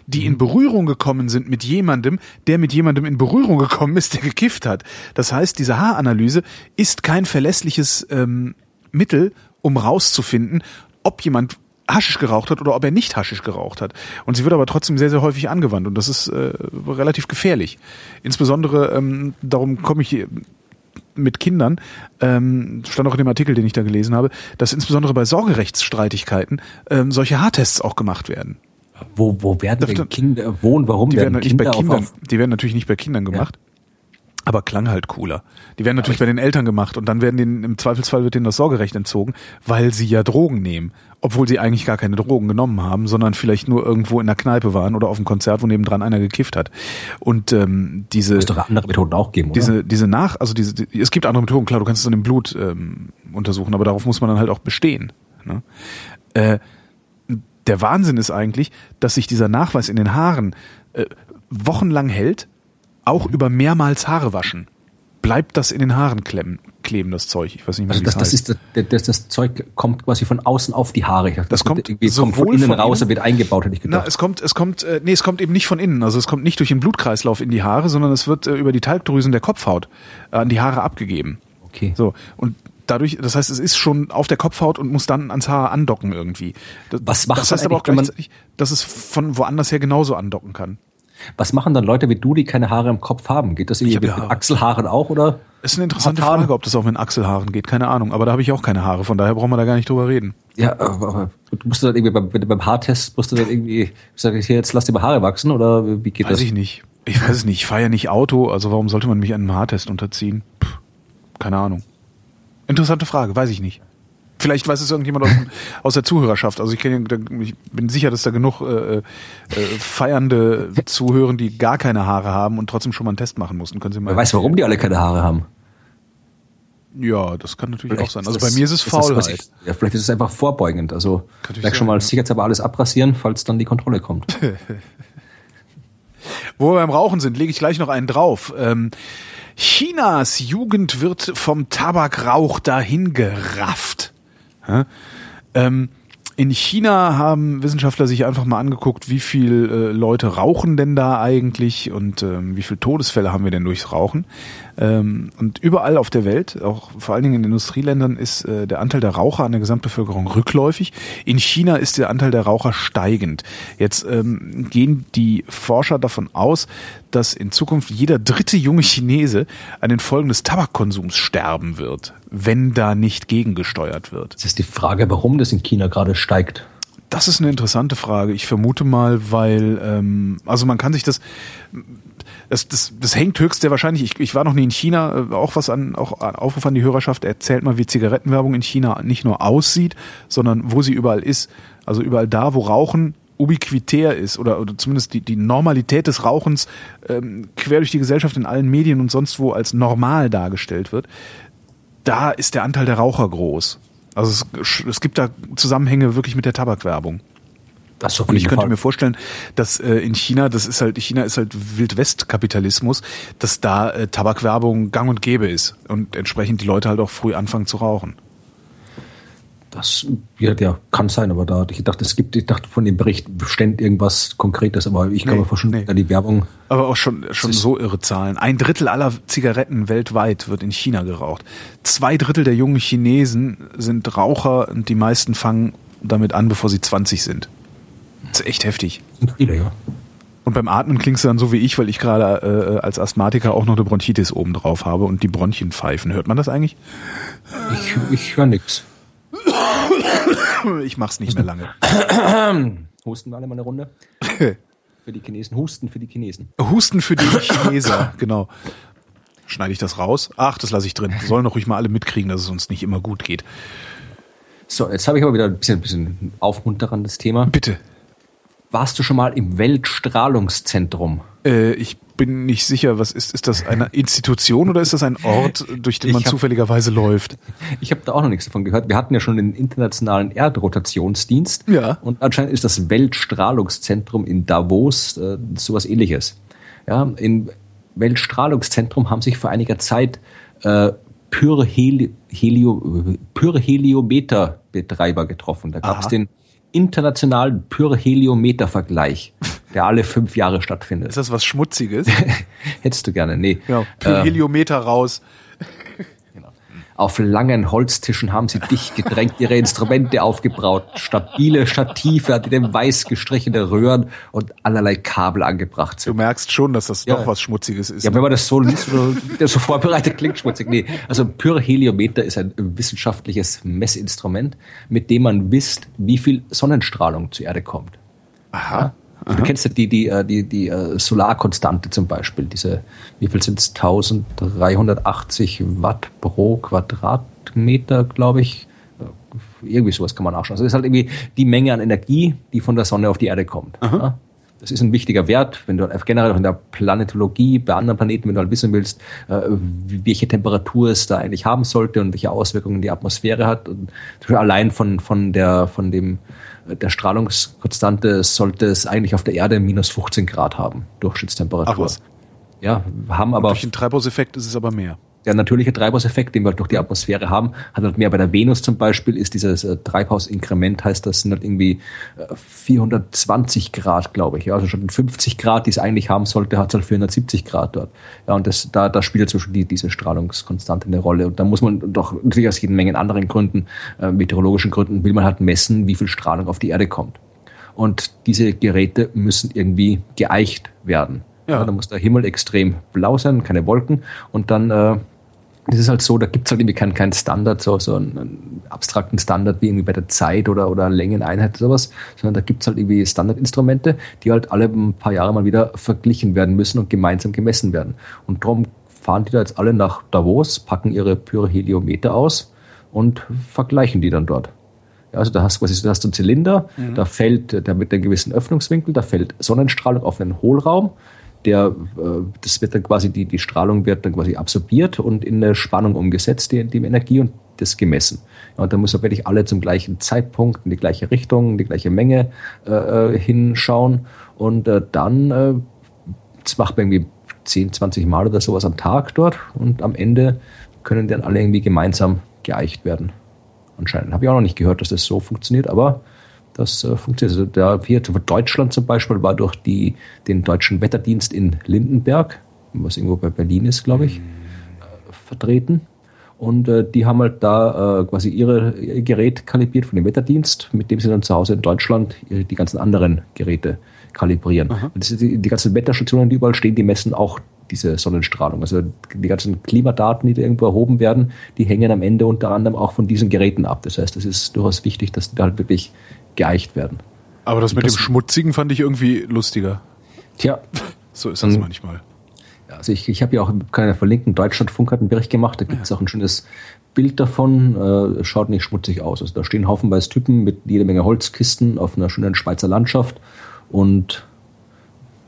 Speaker 2: die in Berührung gekommen sind mit jemandem, der mit jemandem in Berührung gekommen ist, der gekifft hat. Das heißt, diese Haaranalyse ist kein verlässliches ähm, Mittel, um rauszufinden, ob jemand Haschisch geraucht hat oder ob er nicht Haschisch geraucht hat. Und sie wird aber trotzdem sehr, sehr häufig angewandt und das ist äh, relativ gefährlich. Insbesondere, ähm, darum komme ich mit Kindern, ähm, stand auch in dem Artikel, den ich da gelesen habe, dass insbesondere bei Sorgerechtsstreitigkeiten ähm, solche Haartests auch gemacht werden.
Speaker 3: Wo, wo werden denn Kinder wohnen? Warum
Speaker 2: Die werden halt nicht bei
Speaker 3: Kinder
Speaker 2: Kindern,
Speaker 3: auf-
Speaker 2: die werden natürlich nicht bei Kindern gemacht. Aber klang halt cooler. Die werden natürlich bei den Eltern gemacht und dann werden denen, im Zweifelsfall wird denen das Sorgerecht entzogen, weil sie ja Drogen nehmen. Obwohl sie eigentlich gar keine Drogen genommen haben, sondern vielleicht nur irgendwo in der Kneipe waren oder auf einem Konzert, wo nebendran einer gekifft hat. Und ähm, diese,
Speaker 3: Muss doch andere Methoden auch geben, oder?
Speaker 2: diese, diese nach, also diese, die, es gibt andere Methoden, klar, du kannst es dann im Blut ähm, untersuchen, aber darauf muss man dann halt auch bestehen. Ne? Äh, der Wahnsinn ist eigentlich, dass sich dieser Nachweis in den Haaren äh, wochenlang hält, auch über mehrmals Haare waschen. Bleibt das in den Haaren klemmen, kleben, das Zeug. Ich weiß nicht mehr,
Speaker 3: Also
Speaker 2: wie
Speaker 3: das, das,
Speaker 2: heißt.
Speaker 3: ist, das, das, das Zeug kommt quasi von außen auf die Haare. Dachte,
Speaker 2: Das kommt
Speaker 3: wird irgendwie kommt
Speaker 2: sowohl
Speaker 3: von innen
Speaker 2: von
Speaker 3: raus
Speaker 2: innen-
Speaker 3: wird eingebaut, hätte ich
Speaker 2: Na,
Speaker 3: gedacht.
Speaker 2: es kommt, es kommt, äh, nee, es kommt eben nicht von innen. Also es kommt nicht durch den Blutkreislauf in die Haare, sondern es wird äh, über die Talgdrüsen der Kopfhaut äh, an die Haare abgegeben.
Speaker 3: okay.
Speaker 2: So und dadurch, das heißt, es ist schon auf der Kopfhaut und muss dann ans Haar andocken irgendwie. Das,
Speaker 3: Was macht
Speaker 2: das
Speaker 3: man
Speaker 2: heißt aber auch gleichzeitig, dass es von woanders her genauso andocken kann.
Speaker 3: Was machen dann Leute wie du, die keine Haare im Kopf haben? Geht das irgendwie mit, mit
Speaker 2: Haare.
Speaker 3: Achselhaaren auch oder?
Speaker 2: Ist eine interessante
Speaker 3: Fatal.
Speaker 2: Frage, ob das auch mit Achselhaaren geht. Keine Ahnung. Aber da habe ich auch keine Haare. Von daher brauchen wir da gar nicht drüber reden.
Speaker 3: Ja, aber, aber du musst dann irgendwie beim, beim Haartest musst du dann irgendwie, sag ich hier, jetzt lass dir mal Haare wachsen oder wie geht
Speaker 2: Weiß
Speaker 3: das?
Speaker 2: ich nicht. Ich weiß es nicht. Ich fahre ja nicht Auto. Also warum sollte man mich einem Haartest unterziehen? Puh, keine Ahnung. Interessante Frage. Weiß ich nicht. Vielleicht weiß es irgendjemand aus, aus der Zuhörerschaft. Also ich, kenn, ich bin sicher, dass da genug äh, äh, Feiernde zuhören, die gar keine Haare haben und trotzdem schon mal einen Test machen mussten. Können Sie mal
Speaker 3: Man weiß, warum die alle keine Haare haben.
Speaker 2: Ja, das kann natürlich auch
Speaker 3: Vielleicht
Speaker 2: sein. Also bei mir ist es
Speaker 3: das
Speaker 2: Faulheit.
Speaker 3: Ja, vielleicht ist es einfach vorbeugend. Also vielleicht schon mal
Speaker 2: ja.
Speaker 3: sicherheitshalber alles abrasieren, falls dann die Kontrolle kommt. <laughs>
Speaker 2: Wo wir beim Rauchen sind, lege ich gleich noch einen drauf. Ähm, Chinas Jugend wird vom Tabakrauch dahin gerafft. Ja? Ähm, in China haben Wissenschaftler sich einfach mal angeguckt, wie viel äh, Leute rauchen denn da eigentlich und ähm, wie viele Todesfälle haben wir denn durchs Rauchen. Ähm, und überall auf der Welt, auch vor allen Dingen in Industrieländern, ist äh, der Anteil der Raucher an der Gesamtbevölkerung rückläufig. In China ist der Anteil der Raucher steigend. Jetzt ähm, gehen die Forscher davon aus, dass in Zukunft jeder dritte junge Chinese an den Folgen des Tabakkonsums sterben wird, wenn da nicht gegengesteuert wird.
Speaker 3: Das ist die Frage, warum das in China gerade steigt.
Speaker 2: Das ist eine interessante Frage. Ich vermute mal, weil, ähm, also man kann sich das, das, das, das hängt höchst sehr wahrscheinlich. Ich, ich war noch nie in China, äh, auch was an, auch ein Aufruf an die Hörerschaft, erzählt mal, wie Zigarettenwerbung in China nicht nur aussieht, sondern wo sie überall ist. Also überall da, wo Rauchen ubiquitär ist oder, oder zumindest die, die Normalität des Rauchens ähm, quer durch die Gesellschaft in allen Medien und sonst wo als normal dargestellt wird, da ist der Anteil der Raucher groß. Also es, es gibt da Zusammenhänge wirklich mit der Tabakwerbung.
Speaker 3: Das auf
Speaker 2: Und ich könnte
Speaker 3: Fall.
Speaker 2: mir vorstellen, dass äh, in China, das ist halt, China ist halt Wildwest-Kapitalismus, dass da äh, Tabakwerbung gang und gäbe ist und entsprechend die Leute halt auch früh anfangen zu rauchen.
Speaker 3: Das ja, ja, kann sein, aber da ich dachte, es gibt, ich dachte von dem Bericht ständ irgendwas Konkretes, aber ich kann
Speaker 2: Nee,
Speaker 3: mir vorstellen,
Speaker 2: nee.
Speaker 3: die Werbung.
Speaker 2: Aber auch schon, schon so irre Zahlen. Ein Drittel aller Zigaretten weltweit wird in China geraucht. Zwei Drittel der jungen Chinesen sind Raucher und die meisten fangen damit an, bevor sie 20 sind. Das ist echt heftig.
Speaker 3: Sind viele, ja.
Speaker 2: Und beim Atmen klingst du dann so wie ich, weil ich gerade äh, als Asthmatiker auch noch eine Bronchitis oben drauf habe und die Bronchien pfeifen. Hört man das eigentlich?
Speaker 3: Ich, ich höre nix.
Speaker 2: Ich mach's nicht mehr lange. <clears throat>
Speaker 3: Husten wir alle mal eine Runde? <laughs> Für die Chinesen. Husten für die Chinesen.
Speaker 2: Husten für die Chineser, genau. Schneide ich das raus? Ach, das lasse ich drin. Sollen doch ruhig mal alle mitkriegen, dass es uns nicht immer gut geht.
Speaker 3: So, jetzt habe ich aber wieder ein bisschen, ein bisschen aufmunterndes Thema.
Speaker 2: Bitte.
Speaker 3: Warst du schon mal im Weltstrahlungszentrum?
Speaker 2: Äh, ich bin nicht sicher, was ist, ist das eine Institution oder ist das ein Ort, durch den man
Speaker 3: hab-
Speaker 2: zufälligerweise läuft? <laughs>
Speaker 3: Ich habe da auch noch nichts davon gehört. Wir hatten ja schon den internationalen Erdrotationsdienst.
Speaker 2: Ja.
Speaker 3: Und anscheinend ist das Weltstrahlungszentrum in Davos äh, sowas ähnliches. Ja, im Weltstrahlungszentrum haben sich vor einiger Zeit äh, Pyrheli Helio Pyrheliometer-Betreiber getroffen. Da gab es den internationalen Pyrheliometer-Vergleich, <laughs> der alle fünf Jahre stattfindet.
Speaker 2: Ist das was Schmutziges? <laughs>
Speaker 3: Hättest du gerne? Nee.
Speaker 2: Ja,
Speaker 3: Ähm,
Speaker 2: Heliometer raus.
Speaker 3: Auf langen Holztischen haben sie dicht gedrängt ihre Instrumente aufgebraut, stabile Stative an denen weiß gestrichene Röhren und allerlei Kabel angebracht
Speaker 2: Du
Speaker 3: sind.
Speaker 2: merkst schon, dass das
Speaker 3: Ja.
Speaker 2: doch was Schmutziges ist.
Speaker 3: Ja, wenn man das so liest, so, das so vorbereitet klingt schmutzig. Nee, also Pyrheliometer ist ein wissenschaftliches Messinstrument, mit dem man misst, wie viel Sonnenstrahlung zur Erde kommt.
Speaker 2: Aha.
Speaker 3: Du kennst ja die, die, äh, die, die äh, Solarkonstante zum Beispiel, diese, wie viel sind es? 1380 Watt pro Quadratmeter, glaube ich. Äh, Irgendwie sowas kann man nachschauen. Also das ist halt irgendwie die Menge an Energie, die von der Sonne auf die Erde kommt. Ja? Das ist ein wichtiger Wert, wenn du halt generell auch in der Planetologie, bei anderen Planeten, wenn du halt wissen willst, welche Temperatur es da eigentlich haben sollte und welche Auswirkungen die Atmosphäre hat. Und allein von, von der, von dem, der Strahlungskonstante sollte es eigentlich auf der Erde minus 15 Grad haben, Durchschnittstemperatur.
Speaker 2: Ach was.
Speaker 3: Ja, haben aber
Speaker 2: Durch den Treibhauseffekt ist es aber mehr.
Speaker 3: Der natürliche Treibhauseffekt, den wir halt durch die Atmosphäre haben, hat halt mehr bei der Venus zum Beispiel, ist dieses äh, Treibhausinkrement, heißt das sind halt irgendwie äh, 420 Grad, glaube ich. Ja, also schon 50 Grad, die es eigentlich haben sollte, hat es halt 470 Grad dort. Ja, und das, da, da spielt zum Beispiel die, diese Strahlungskonstante eine Rolle. Und da muss man doch natürlich aus jeden Mengen anderen Gründen, äh, meteorologischen Gründen, will man halt messen, wie viel Strahlung auf die Erde kommt. Und diese Geräte müssen irgendwie geeicht werden.
Speaker 2: Ja.
Speaker 3: Ja. da muss der Himmel extrem blau sein, keine Wolken. Und dann äh, das ist halt so, da gibt es halt irgendwie keinen kein Standard, so, so einen, einen, abstrakten Standard wie irgendwie bei der Zeit oder, oder Längeneinheit oder sowas, sondern da gibt es halt irgendwie Standardinstrumente, die halt alle ein paar Jahre mal wieder verglichen werden müssen und gemeinsam gemessen werden. Und darum fahren die da jetzt alle nach Davos, packen ihre Pyroheliometer aus und vergleichen die dann dort. Ja, also da hast du quasi, du hast einen Zylinder, mhm. da fällt, der mit einem gewissen Öffnungswinkel, da fällt Sonnenstrahlung auf einen Hohlraum der, äh, das wird dann quasi, die, die Strahlung wird dann quasi absorbiert und in eine Spannung umgesetzt, die, die Energie und das gemessen. Ja, und da muss wirklich alle zum gleichen Zeitpunkt, in die gleiche Richtung, in die gleiche Menge äh, äh hinschauen. Und äh, dann, äh, das macht man irgendwie 10, 20 Mal oder sowas am Tag dort und am Ende können dann alle irgendwie gemeinsam geeicht werden. Anscheinend. Habe ich auch noch nicht gehört, dass das so funktioniert, aber das äh, funktioniert. Also da hier Deutschland zum Beispiel war durch die, den deutschen Wetterdienst in Lindenberg, was irgendwo bei Berlin ist, glaube ich, äh, vertreten. Und äh, die haben halt da äh, quasi ihre, ihr Gerät kalibriert von dem Wetterdienst, mit dem sie dann zu Hause in Deutschland die ganzen anderen Geräte kalibrieren. Die, die, ganzen Wetterstationen, die überall stehen, die messen auch diese Sonnenstrahlung. Also die ganzen Klimadaten, die da irgendwo erhoben werden, die hängen am Ende unter anderem auch von diesen Geräten ab. Das heißt, es ist durchaus wichtig, dass die da halt wirklich geeicht werden.
Speaker 2: Aber das mit das, dem Schmutzigen fand ich irgendwie lustiger.
Speaker 3: Tja.
Speaker 2: So ist das um, manchmal.
Speaker 3: Also ich, ich habe ja auch, kann ja verlinken, Deutschlandfunk hat einen Bericht gemacht, da gibt es ja. auch ein schönes Bild davon, äh, schaut nicht schmutzig aus. Also da stehen haufenweise Typen mit jede Menge Holzkisten auf einer schönen Schweizer Landschaft und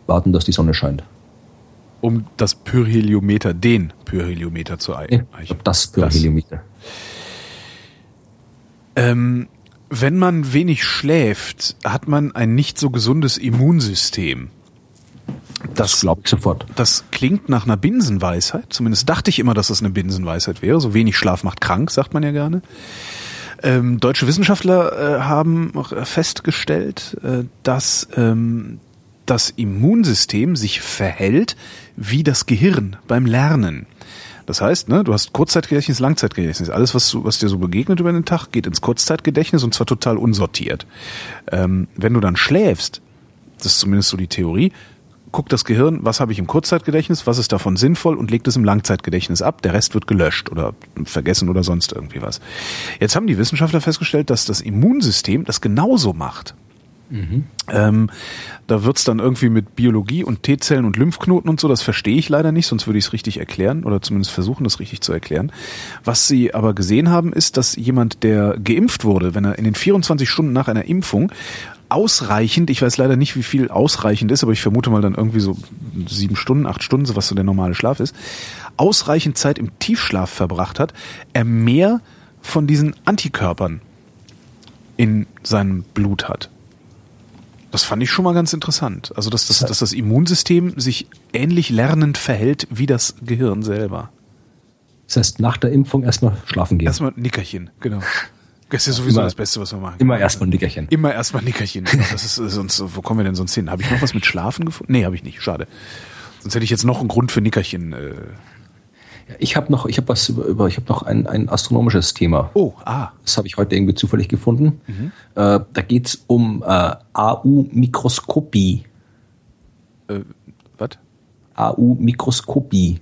Speaker 3: warten, dass die Sonne scheint.
Speaker 2: Um das Pyrheliometer, den Pyrheliometer zu eichen.
Speaker 3: Ja, das Pyrheliometer.
Speaker 2: Das. Ähm, wenn man wenig schläft, hat man ein nicht so gesundes Immunsystem.
Speaker 3: Das, das glaube ich sofort.
Speaker 2: Das klingt nach einer Binsenweisheit. Zumindest dachte ich immer, dass das eine Binsenweisheit wäre. So wenig Schlaf macht krank, sagt man ja gerne. Ähm, deutsche Wissenschaftler äh, haben festgestellt, äh, dass ähm, das Immunsystem sich verhält wie das Gehirn beim Lernen. Das heißt, ne, du hast Kurzzeitgedächtnis, Langzeitgedächtnis. Alles, was, was dir so begegnet über den Tag, geht ins Kurzzeitgedächtnis und zwar total unsortiert. Ähm, wenn du dann schläfst, das ist zumindest so die Theorie, guckt das Gehirn, was habe ich im Kurzzeitgedächtnis, was ist davon sinnvoll und legt es im Langzeitgedächtnis ab. Der Rest wird gelöscht oder vergessen oder sonst irgendwie was. Jetzt haben die Wissenschaftler festgestellt, dass das Immunsystem das genauso macht. Mhm. Ähm, da wird's dann irgendwie mit Biologie und T-Zellen und Lymphknoten und so, das verstehe ich leider nicht, sonst würde ich es richtig erklären oder zumindest versuchen, das richtig zu erklären. Was sie aber gesehen haben, ist, dass jemand, der geimpft wurde, wenn er in den 24 Stunden nach einer Impfung ausreichend, ich weiß leider nicht, wie viel ausreichend ist, aber ich vermute mal dann irgendwie so sieben Stunden, acht Stunden, so was so der normale Schlaf ist, ausreichend Zeit im Tiefschlaf verbracht hat, er mehr von diesen Antikörpern in seinem Blut hat. Das fand ich schon mal ganz interessant. Also, dass das, dass das Immunsystem sich ähnlich lernend verhält wie das Gehirn selber.
Speaker 3: Das heißt, nach der Impfung erstmal schlafen gehen.
Speaker 2: Erstmal Nickerchen, genau. Das ist ja sowieso immer, das Beste, was wir machen.
Speaker 3: Immer erstmal Nickerchen.
Speaker 2: Immer erstmal Nickerchen. Genau. Das ist sonst, wo kommen wir denn sonst hin? Habe ich noch was mit Schlafen gefunden? Nee, habe ich nicht. Schade. Sonst hätte ich jetzt noch einen Grund für Nickerchen äh,
Speaker 3: ich habe noch, ich habe was über, ich habe noch ein, ein astronomisches Thema.
Speaker 2: Oh, ah.
Speaker 3: Das habe ich heute irgendwie zufällig gefunden. Mhm. Äh, da geht's um äh, AU-Mikroskopie.
Speaker 2: Äh, was?
Speaker 3: AU-Mikroskopie.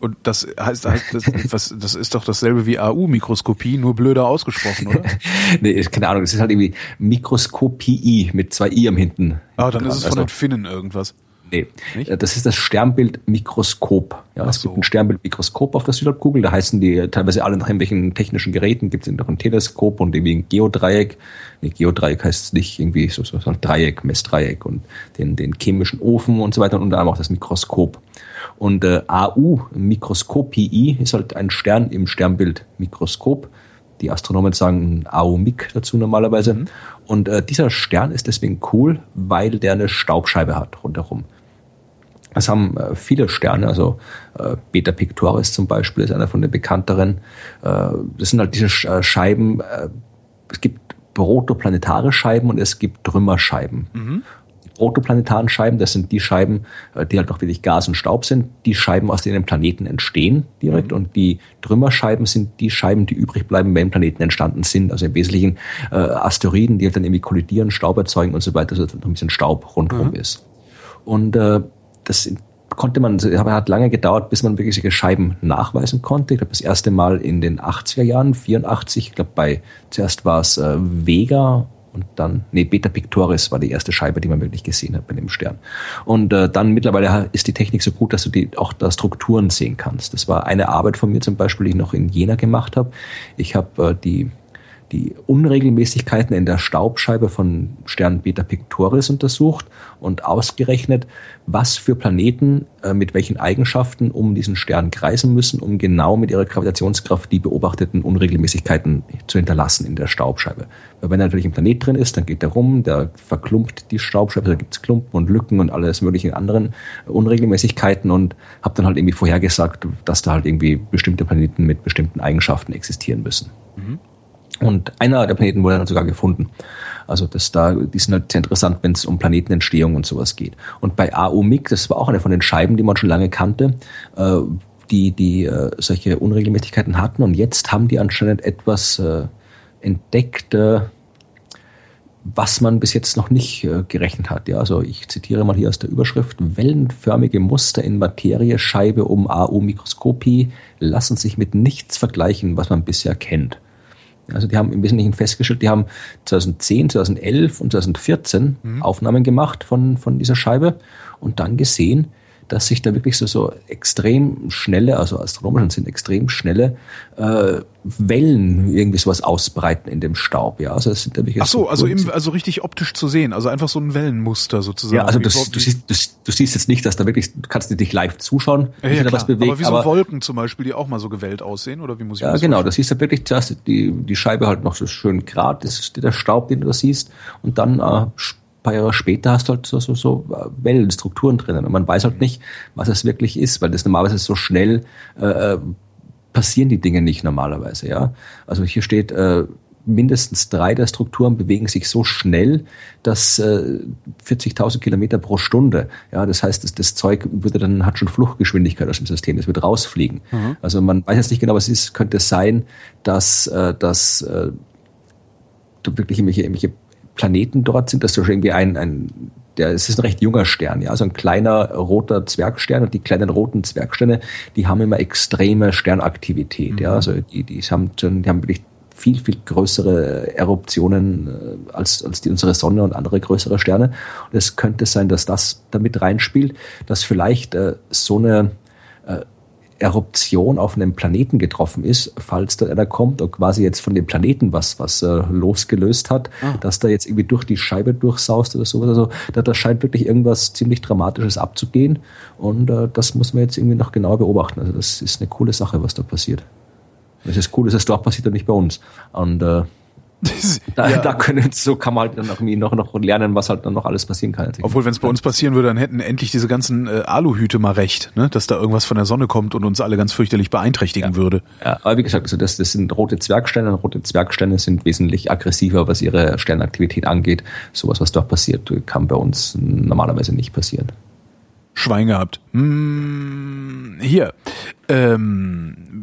Speaker 2: Und das heißt, das, was, das ist doch dasselbe wie AU-Mikroskopie, nur blöder ausgesprochen, oder? <laughs>
Speaker 3: nee, keine Ahnung, es ist halt irgendwie Mikroskopie mit zwei I am hinten.
Speaker 2: Ah, dann ist es von also, den Finnen irgendwas.
Speaker 3: Nee, Nicht? das ist das Sternbildmikroskop. Ja, es so. gibt ein Sternbildmikroskop auf der Südhalbkugel, da heißen die teilweise alle nach irgendwelchen technischen Geräten, gibt es noch ein Teleskop und irgendwie ein Geodreieck. Nee, Geodreieck heißt es nicht irgendwie so, so, so ein Dreieck, Messdreieck und den, den chemischen Ofen und so weiter und unter anderem auch das Mikroskop. Und äh, AU, Mikroskopii, ist halt ein Stern im Sternbildmikroskop. Die Astronomen sagen AU-Mik dazu normalerweise. Mhm. Und äh, dieser Stern ist deswegen cool, weil der eine Staubscheibe hat rundherum. Es haben äh, viele Sterne, also äh, Beta Pictoris zum Beispiel ist einer von den bekannteren. Äh, das sind halt diese äh, Scheiben, äh, es gibt protoplanetare Scheiben und es gibt Trümmerscheiben. Mhm. Die protoplanetaren Scheiben, das sind die Scheiben, äh, die halt noch wirklich Gas und Staub sind, die Scheiben, aus denen Planeten entstehen direkt. Mhm. Und die Trümmerscheiben sind die Scheiben, die übrig bleiben, wenn Planeten entstanden sind. Also im Wesentlichen äh, Asteroiden, die halt dann irgendwie kollidieren, Staub erzeugen und so weiter, dass noch ein bisschen Staub rundherum mhm. ist. Und äh, das konnte man, aber hat lange gedauert, bis man wirklich solche Scheiben nachweisen konnte. Ich glaube, das erste Mal in den 80er Jahren, 84, ich glaube, bei, zuerst war es äh, Vega und dann, nee, Beta Pictoris war die erste Scheibe, die man wirklich gesehen hat bei dem Stern. Und äh, dann mittlerweile ist die Technik so gut, dass du die, auch da Strukturen sehen kannst. Das war eine Arbeit von mir zum Beispiel, die ich noch in Jena gemacht habe. Ich habe äh, die die Unregelmäßigkeiten in der Staubscheibe von Stern Beta Pictoris untersucht und ausgerechnet, was für Planeten äh, mit welchen Eigenschaften um diesen Stern kreisen müssen, um genau mit ihrer Gravitationskraft die beobachteten Unregelmäßigkeiten zu hinterlassen in der Staubscheibe. Weil wenn natürlich ein Planet drin ist, dann geht der rum, der verklumpt die Staubscheibe, da gibt's Klumpen und Lücken und alles mögliche anderen Unregelmäßigkeiten und habe dann halt irgendwie vorhergesagt, dass da halt irgendwie bestimmte Planeten mit bestimmten Eigenschaften existieren müssen. Mhm. Und einer der Planeten wurde dann sogar gefunden. Also das da, die sind halt sehr interessant, wenn es um Planetenentstehung und sowas geht. Und bei AUMIC, das war auch eine von den Scheiben, die man schon lange kannte, äh, die, die äh, solche Unregelmäßigkeiten hatten. Und jetzt haben die anscheinend etwas äh, entdeckt, äh, was man bis jetzt noch nicht äh, gerechnet hat. Ja, also ich zitiere mal hier aus der Überschrift: Wellenförmige Muster in Materie, Scheibe um AU-Mikroskopie lassen sich mit nichts vergleichen, was man bisher kennt. Also die haben im Wesentlichen festgestellt, die haben 2010, 2011 und 2014 mhm. Aufnahmen gemacht von, von dieser Scheibe und dann gesehen, dass sich da wirklich so, so extrem schnelle, also astronomischen sind extrem schnelle äh, Wellen irgendwie sowas ausbreiten in dem Staub. Ja,
Speaker 2: also es sind da wirklich Ach so, also im, also richtig optisch zu sehen, also einfach so ein Wellenmuster sozusagen.
Speaker 3: Ja, also das, du, siehst, du, du siehst jetzt nicht, dass da wirklich, du kannst nicht live zuschauen,
Speaker 2: ja, ja, da was bewegt. Aber wie so aber, Wolken zum Beispiel, die auch mal so gewellt aussehen, oder wie muss ich
Speaker 3: Ja, das genau, das siehst du wirklich zuerst die, die Scheibe halt noch so schön grad, das ist der Staub, den du da siehst, und dann äh, paar Jahre später hast du halt so, so, so Wellenstrukturen drinnen und man weiß halt nicht, was es wirklich ist, weil das normalerweise so schnell äh, äh, passieren die Dinge nicht normalerweise, ja. Also hier steht, äh, mindestens drei der Strukturen bewegen sich so schnell, dass äh, 40.000 Kilometer pro Stunde. Ja, das heißt, das, das Zeug würde dann hat schon Fluchtgeschwindigkeit aus dem System. Es wird rausfliegen. Mhm. Also man weiß jetzt nicht genau, was es ist. Könnte sein, dass äh, dass äh, wirklich irgendwelche, irgendwelche Planeten dort sind. Das ist irgendwie ein, ein der, es ist ein recht junger Stern, ja, so ein kleiner roter Zwergstern und die kleinen roten Zwergsterne, die haben immer extreme Sternaktivität, mhm. ja, also die, die haben, die haben wirklich viel, viel größere Eruptionen äh, als, als die unsere Sonne und andere größere Sterne. Und es könnte sein, dass das damit reinspielt, dass vielleicht äh, so eine Eruption auf einem Planeten getroffen ist, falls da einer kommt und quasi jetzt von dem Planeten was, was äh, losgelöst hat, ah. dass da jetzt irgendwie durch die Scheibe durchsaust oder sowas. Also da, da scheint wirklich irgendwas ziemlich Dramatisches abzugehen und äh, das muss man jetzt irgendwie noch genauer beobachten. Also das ist eine coole Sache, was da passiert. Es ist cool, dass es dort passiert und nicht bei uns. Und äh, <laughs> da, ja. da können, so kann man halt dann irgendwie noch, noch lernen, was halt dann noch alles passieren kann.
Speaker 2: Obwohl, wenn es bei uns passieren würde, dann hätten endlich diese ganzen äh, Aluhüte mal recht, ne? dass da irgendwas von der Sonne kommt und uns alle ganz fürchterlich beeinträchtigen
Speaker 3: ja.
Speaker 2: würde.
Speaker 3: Ja, aber wie gesagt, also das, das sind rote Zwergsterne und rote Zwergsterne sind wesentlich aggressiver, was ihre Sternaktivität angeht. Sowas, was dort passiert, kann bei uns normalerweise nicht passieren.
Speaker 2: Schwein gehabt. Hm, hier. Ähm,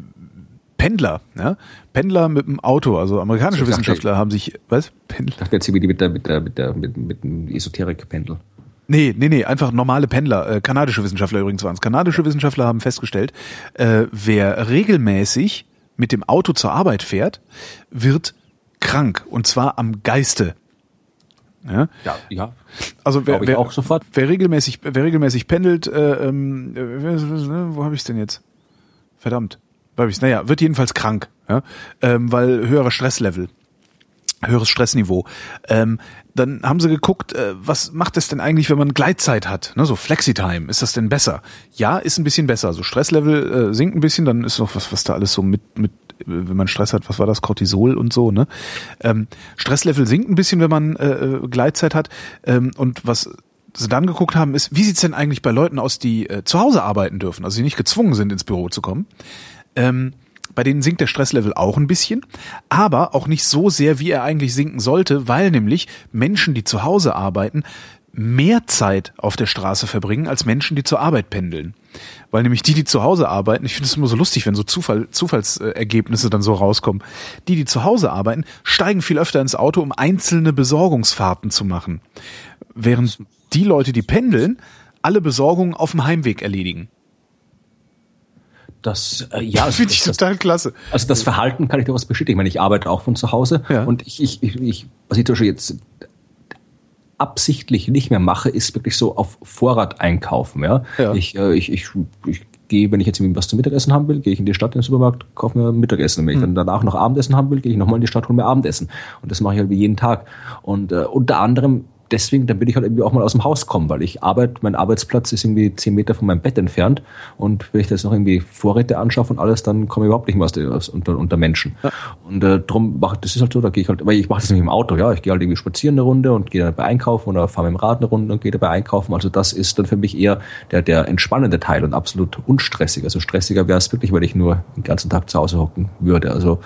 Speaker 2: Pendler, ja? Pendler mit dem Auto, also amerikanische ich Wissenschaftler dachte, haben sich, was?
Speaker 3: Pendler? Ich dachte jetzt irgendwie mit der, mit der, mit der, mit, mit dem Esoterik-Pendel.
Speaker 2: Nee, nee, nee, einfach normale Pendler, äh, kanadische Wissenschaftler übrigens waren es. Kanadische Wissenschaftler haben festgestellt, äh, wer regelmäßig mit dem Auto zur Arbeit fährt, wird krank und zwar am Geiste.
Speaker 3: Ja, ja. ja.
Speaker 2: Also wer, wer, auch sofort. wer regelmäßig, wer regelmäßig pendelt, äh, ähm, äh, wo habe ich es denn jetzt? Verdammt ich, naja, wird jedenfalls krank, ja, ähm, weil höherer Stresslevel, höheres Stressniveau. Ähm, dann haben sie geguckt, äh, was macht es denn eigentlich, wenn man Gleitzeit hat, ne, so Flexitime, ist das denn besser? Ja, ist ein bisschen besser. Also Stresslevel äh, sinkt ein bisschen, dann ist noch was, was da alles so mit mit wenn man Stress hat, was war das, Cortisol und so, ne? Ähm, Stresslevel sinkt ein bisschen, wenn man äh, äh Gleitzeit hat. Ähm, und was sie dann geguckt haben, ist, wie sieht's denn eigentlich bei Leuten aus, die äh, zu Hause arbeiten dürfen, also die nicht gezwungen sind, ins Büro zu kommen? Ähm, bei denen sinkt der Stresslevel auch ein bisschen, aber auch nicht so sehr, wie er eigentlich sinken sollte, weil nämlich Menschen, die zu Hause arbeiten, mehr Zeit auf der Straße verbringen als Menschen, die zur Arbeit pendeln. Weil nämlich die, die zu Hause arbeiten, ich finde es immer so lustig, wenn so Zufall, Zufallsergebnisse dann so rauskommen. Die, die zu Hause arbeiten, steigen viel öfter ins Auto, um einzelne Besorgungsfahrten zu machen. Während die Leute, die pendeln, alle Besorgungen auf dem Heimweg erledigen.
Speaker 3: Das, äh, ja, <laughs>
Speaker 2: Finde ich
Speaker 3: das,
Speaker 2: total klasse.
Speaker 3: Also das Verhalten kann ich durchaus bestätigen. Ich meine, ich arbeite auch von zu Hause
Speaker 2: Ja.
Speaker 3: und ich, ich, ich, ich, was ich zum Beispiel jetzt absichtlich nicht mehr mache, ist wirklich so auf Vorrat einkaufen. Ja?
Speaker 2: Ja.
Speaker 3: Ich, äh, ich, ich, ich gehe, wenn ich jetzt was zum Mittagessen haben will, gehe ich in die Stadt in den Supermarkt, kaufe mir Mittagessen. Und wenn ich
Speaker 2: Hm.
Speaker 3: dann danach noch Abendessen haben will, gehe ich nochmal in die Stadt, hole mir Abendessen. Und das mache ich halt wie jeden Tag. Und äh, unter anderem deswegen, dann will ich halt irgendwie auch mal aus dem Haus kommen, weil ich arbeite, mein Arbeitsplatz ist irgendwie zehn Meter von meinem Bett entfernt. Und wenn ich das noch irgendwie Vorräte anschaffe und alles, dann komme ich überhaupt nicht mehr aus der, aus, unter, unter Menschen. Und äh, drum mache das ist halt so, da gehe ich halt, weil ich mache das nicht im Auto, ja, ich gehe halt irgendwie spazieren eine Runde und gehe dann bei einkaufen oder fahre mit dem Rad eine Runde und gehe dabei einkaufen. Also das ist dann für mich eher der, der entspannende Teil und absolut unstressig. Also stressiger wäre es wirklich, weil ich nur den ganzen Tag zu Hause hocken würde. Also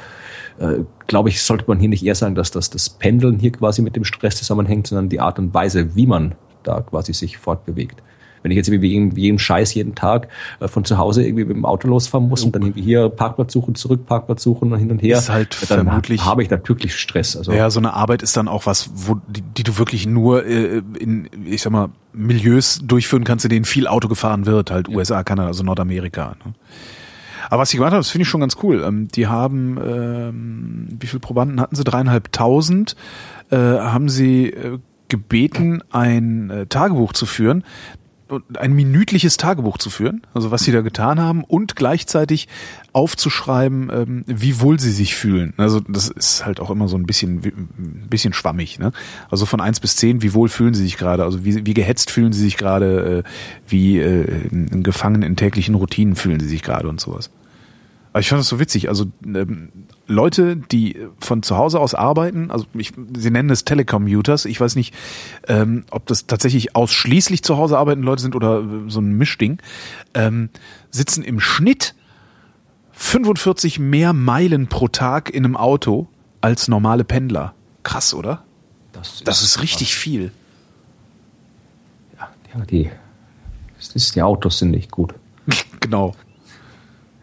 Speaker 3: äh, glaube ich, sollte man hier nicht eher sagen, dass das, das Pendeln hier quasi mit dem Stress zusammenhängt, sondern die Art und Weise, wie man da quasi sich fortbewegt. Wenn ich jetzt irgendwie wie wie jedem Scheiß jeden Tag äh, von zu Hause irgendwie mit dem Auto losfahren muss und dann irgendwie hier Parkplatz suchen, zurück Parkplatz suchen und hin und her,
Speaker 2: Ist halt
Speaker 3: dann
Speaker 2: vermutlich-
Speaker 3: habe ich da wirklich Stress. Also
Speaker 2: Ja, so eine Arbeit ist dann auch was, wo die, die du wirklich nur äh, in, ich sag mal, Milieus durchführen kannst, in denen viel Auto gefahren wird, halt USA, Kanada, also Nordamerika. Ne? Aber was sie gemacht haben, das finde ich schon ganz cool. Ähm, die haben, ähm, wie viele Probanden hatten sie? Dreieinhalbtausend. Äh, haben sie äh, gebeten, ein äh, Tagebuch zu führen, ein minütliches Tagebuch zu führen, also was sie da getan haben und gleichzeitig aufzuschreiben, ähm, wie wohl sie sich fühlen. Also das ist halt auch immer so ein bisschen, ein bisschen schwammig. Ne? Also von eins bis zehn, wie wohl fühlen sie sich gerade? Also wie, wie gehetzt fühlen sie sich gerade? Äh, wie äh, gefangen in täglichen Routinen fühlen sie sich gerade und sowas. Aber ich fand das so witzig. Also ähm, Leute, die von zu Hause aus arbeiten, also ich, sie nennen es Telecommuters. Ich weiß nicht, ähm, ob das tatsächlich ausschließlich zu Hause arbeitende Leute sind oder äh, so ein Mischding, ähm, sitzen im Schnitt 45 mehr Meilen pro Tag in einem Auto als normale Pendler. Krass, oder?
Speaker 3: das,
Speaker 2: Das ist richtig viel.
Speaker 3: ja, die, ist, die Autos sind nicht gut. <laughs>
Speaker 2: genau.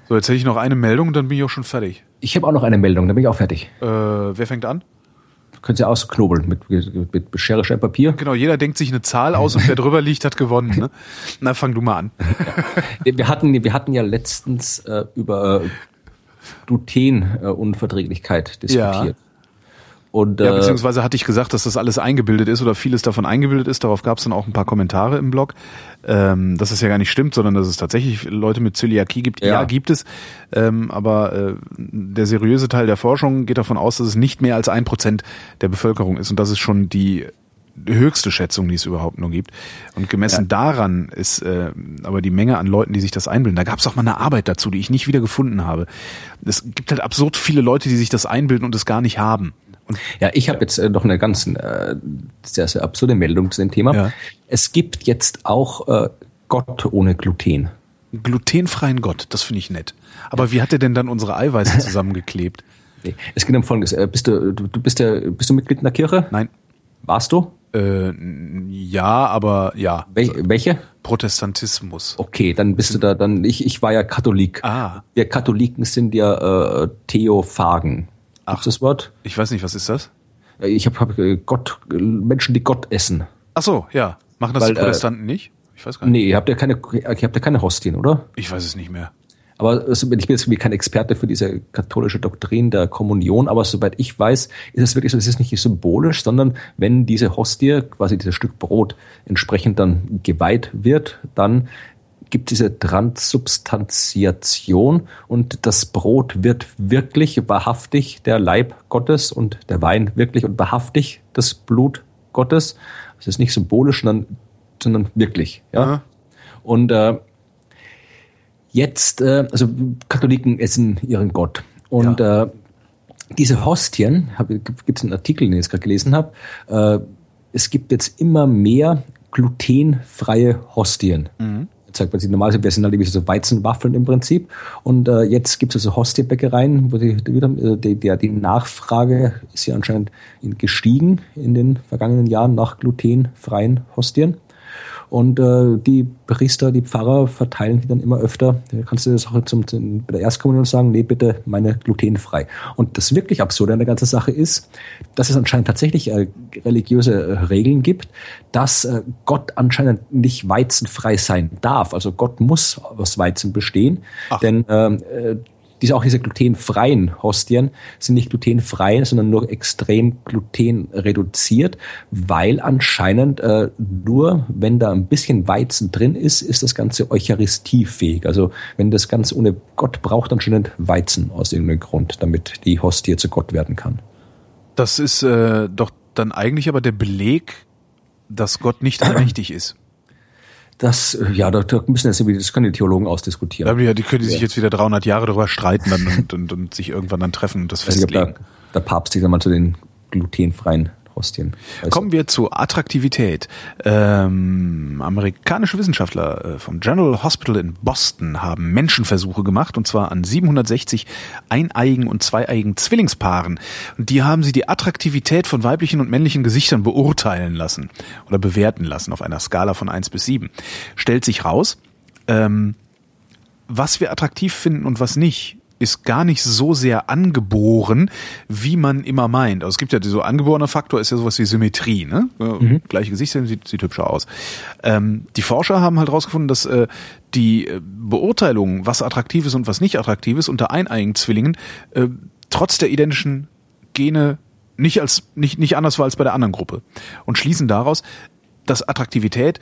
Speaker 2: So, jetzt hätte ich noch eine Meldung, dann bin ich auch schon fertig.
Speaker 3: Ich habe auch noch eine Meldung, dann bin ich auch fertig.
Speaker 2: Äh, wer fängt an?
Speaker 3: Können Sie ausknobeln mit, mit, mit Schere, Stein, Papier?
Speaker 2: Genau, jeder denkt sich eine Zahl aus und wer drüber liegt, hat gewonnen. Ne? <laughs> Na, fang du mal an.
Speaker 3: Wir hatten, wir hatten ja letztens äh, über äh, Glutenunverträglichkeit diskutiert. Und
Speaker 2: Ja,
Speaker 3: äh,
Speaker 2: beziehungsweise hatte ich gesagt, dass das alles eingebildet ist oder vieles davon eingebildet ist. Darauf gab es dann auch ein paar Kommentare im Blog, ähm, dass es ja gar nicht stimmt, sondern dass es tatsächlich Leute mit Zöliakie gibt. Ja,
Speaker 3: Ja.
Speaker 2: gibt es. Ähm, aber äh, der seriöse Teil der Forschung geht davon aus, dass es nicht mehr als ein Prozent der Bevölkerung ist. Und das ist schon die höchste Schätzung, die es überhaupt nur gibt. Und gemessen
Speaker 3: Ja.
Speaker 2: daran ist äh, aber die Menge an Leuten, die sich das einbilden. Da gab es auch mal eine Arbeit dazu, die ich nicht wieder gefunden habe. Es gibt halt absurd viele Leute, die sich das einbilden und es gar nicht haben. Und
Speaker 3: ja, ich habe jetzt äh, noch eine ganz äh, sehr, sehr absurde Meldung zu dem Thema.
Speaker 2: Ja.
Speaker 3: Es gibt jetzt auch äh, Gott ohne Gluten.
Speaker 2: Glutenfreien Gott, das finde ich nett. Aber wie hat er denn dann unsere Eiweiße zusammengeklebt? <laughs>
Speaker 3: Nee, Es geht um Folgendes. Äh, Bist du, du, du bist ja, bist du Mitglied in der Kirche?
Speaker 2: Nein.
Speaker 3: Warst du?
Speaker 2: Äh, ja, aber ja.
Speaker 3: Wel welche?
Speaker 2: Protestantismus.
Speaker 3: Okay, dann bist du da, dann, ich, ich war ja Katholik.
Speaker 2: Ah.
Speaker 3: Wir Katholiken sind ja äh, Theophagen.
Speaker 2: Ach.
Speaker 3: Das Wort?
Speaker 2: Ich weiß nicht, was ist das?
Speaker 3: Äh, Ich habe hab, äh, Gott, äh, Menschen, die Gott essen.
Speaker 2: Ach so, ja. Machen das
Speaker 3: Weil,
Speaker 2: die
Speaker 3: äh,
Speaker 2: Protestanten nicht? Ich weiß gar nicht.
Speaker 3: Nee, ihr habt ja keine, ihr habt ja keine Hostien, oder?
Speaker 2: Ich weiß es nicht mehr.
Speaker 3: Aber also, ich bin jetzt irgendwie kein Experte für diese katholische Doktrin der Kommunion, aber soweit ich weiß, ist es wirklich so, es ist nicht symbolisch, sondern wenn diese Hostie, quasi dieses Stück Brot, entsprechend dann geweiht wird, dann gibt diese Transubstantiation und das Brot wird wirklich wahrhaftig der Leib Gottes und der Wein wirklich und wahrhaftig das Blut Gottes. Es ist nicht symbolisch, sondern, sondern wirklich. Ja?
Speaker 2: Aha.
Speaker 3: Und äh, jetzt, äh, also Katholiken essen ihren Gott. Und äh, diese Hostien, gibt es einen Artikel, den ich jetzt gerade gelesen habe, äh, es gibt jetzt immer mehr glutenfreie Hostien. Jetzt sich normalerweise, wir sind halt irgendwie so Weizenwaffeln im Prinzip. Und äh, jetzt gibt es also Hostienbäckereien, wo die, die, äh, die, die, Nachfrage ist ja anscheinend in- gestiegen in den vergangenen Jahren nach glutenfreien Hostien. Und äh, die Priester, die Pfarrer verteilen die dann immer öfter. Da kannst du das auch zum, zum, bei der Erstkommunion sagen, nee, bitte meine glutenfrei. Und das wirklich Absurde an der ganzen Sache ist, dass es anscheinend tatsächlich äh, religiöse äh, Regeln gibt, dass äh, Gott anscheinend nicht weizenfrei sein darf. Also Gott muss aus Weizen bestehen, Ach. denn ähm, äh, diese, auch diese glutenfreien Hostien sind nicht glutenfrei, sondern nur extrem glutenreduziert, weil anscheinend äh, nur, wenn da ein bisschen Weizen drin ist, ist das Ganze eucharistiefähig. Also wenn das Ganze ohne Gott braucht, anscheinend Weizen aus irgendeinem Grund, damit die Hostie zu Gott werden kann.
Speaker 2: Das ist äh, doch dann eigentlich aber der Beleg, dass Gott nicht <clears throat> allmächtig ist.
Speaker 3: Das, äh, ja, da, da müssen jetzt das können die Theologen ausdiskutieren.
Speaker 2: Ja, die können ja. sich jetzt wieder 300 Jahre darüber streiten und, und, und sich irgendwann dann treffen und das festlegen.
Speaker 3: Ich, ob der, der Papst sich dann mal zu den glutenfreien Hostien.
Speaker 2: Also Kommen wir zu Attraktivität. Ähm, amerikanische Wissenschaftler äh, vom General Hospital in Boston haben Menschenversuche gemacht und zwar an 760 eineigen und zweieigen Zwillingspaaren. Und die haben sie die Attraktivität von weiblichen und männlichen Gesichtern beurteilen lassen oder bewerten lassen auf einer Skala von eins bis sieben. Stellt sich raus, ähm, was wir attraktiv finden und was nicht, ist gar nicht so sehr angeboren, wie man immer meint. Also es gibt ja so angeborener Faktor, ist ja sowas wie Symmetrie, ne? Mhm. Gleiche Gesichter sieht, sieht hübscher aus. Ähm, die Forscher haben halt rausgefunden, dass äh, die äh, Beurteilung, was attraktiv ist und was nicht attraktiv ist, unter eineigen Zwillingen äh, trotz der identischen Gene nicht als nicht nicht anders war als bei der anderen Gruppe und schließen daraus, dass Attraktivität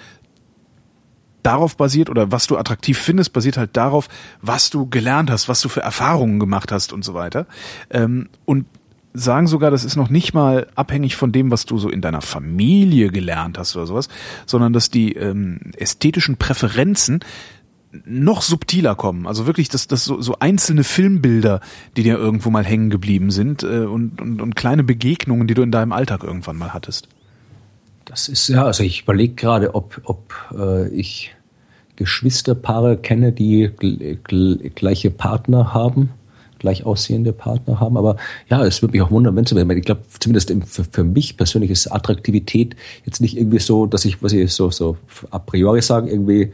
Speaker 2: darauf basiert oder was du attraktiv findest, basiert halt darauf, was du gelernt hast, was du für Erfahrungen gemacht hast und so weiter. Ähm, und sagen sogar, das ist noch nicht mal abhängig von dem, was du so in deiner Familie gelernt hast oder sowas, sondern dass die ähm, ästhetischen Präferenzen noch subtiler kommen. Also wirklich, dass das so, so einzelne Filmbilder, die dir irgendwo mal hängen geblieben sind äh, und, und, und kleine Begegnungen, die du in deinem Alltag irgendwann mal hattest.
Speaker 3: Das ist ja, also ich überlege gerade, ob, ob äh, ich Geschwisterpaare kenne, die gleiche Partner haben, gleich aussehende Partner haben. Aber ja, es würde mich auch wundern, wenn es. Ich glaube, zumindest für, für, mich persönlich ist Attraktivität jetzt nicht irgendwie so, dass ich, was ich so, so a priori sagen, irgendwie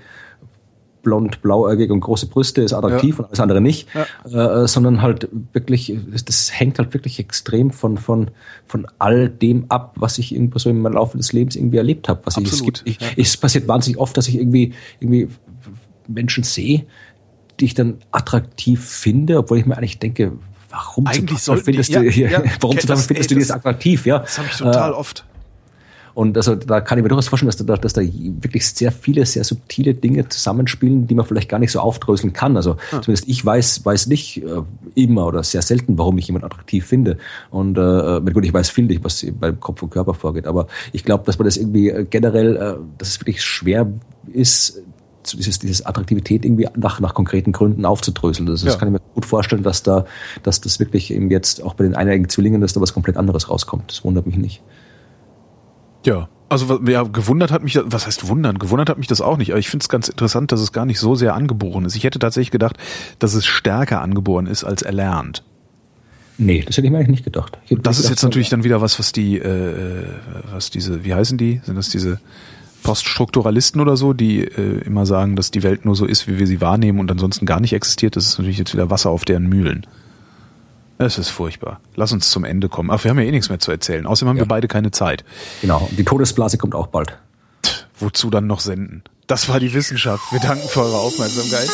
Speaker 3: blond, blauäugig und große Brüste ist attraktiv ja. und alles andere nicht, ja. äh, sondern halt wirklich, das hängt halt wirklich extrem von, von, von all dem ab, was ich irgendwo so im Laufe des Lebens irgendwie erlebt habe. Was
Speaker 2: Absolut.
Speaker 3: Ich, es,
Speaker 2: gibt,
Speaker 3: ich, ja. es passiert wahnsinnig oft, dass ich irgendwie, irgendwie Menschen sehe, die ich dann attraktiv finde, obwohl ich mir eigentlich denke, warum
Speaker 2: eigentlich
Speaker 3: zum findest du, ja, <laughs> warum zum findest du das attraktiv, ja?
Speaker 2: Das habe ich total äh, oft.
Speaker 3: Und also da kann ich mir durchaus vorstellen, dass da, dass da wirklich sehr viele, sehr subtile Dinge zusammenspielen, die man vielleicht gar nicht so aufdröseln kann. Also ah. zumindest ich weiß, weiß nicht äh, immer oder sehr selten, warum ich jemand attraktiv finde. Und äh, gut, ich weiß viel nicht, was beim Kopf und Körper vorgeht. Aber ich glaube, dass man das irgendwie äh, generell, äh, dass es wirklich schwer ist, dieses, dieses Attraktivität irgendwie nach, nach konkreten Gründen aufzudröseln. Das, das ja. kann ich mir gut vorstellen, dass da, dass das wirklich eben jetzt auch bei den einigen Zwillingen, dass da was komplett anderes rauskommt. Das wundert mich nicht.
Speaker 2: Ja. Also ja, gewundert hat mich, was heißt wundern? Gewundert hat mich das auch nicht. Aber ich finde es ganz interessant, dass es gar nicht so sehr angeboren ist. Ich hätte tatsächlich gedacht, dass es stärker angeboren ist als erlernt.
Speaker 3: Nee, das hätte ich mir eigentlich nicht gedacht.
Speaker 2: das ist gedacht, jetzt natürlich dann wieder was, was die, äh, was diese, wie heißen die? Sind das diese Poststrukturalisten oder so, die äh, immer sagen, dass die Welt nur so ist, wie wir sie wahrnehmen und ansonsten gar nicht existiert? Das ist natürlich jetzt wieder Wasser auf deren Mühlen. Es ist furchtbar. Lass uns zum Ende kommen. Ach, wir haben ja eh nichts mehr zu erzählen. Außerdem haben ja. wir beide keine Zeit.
Speaker 3: Genau. Die Todesblase kommt auch bald.
Speaker 2: Pff, wozu dann noch senden? Das war die Wissenschaft. Wir danken für eure Aufmerksamkeit.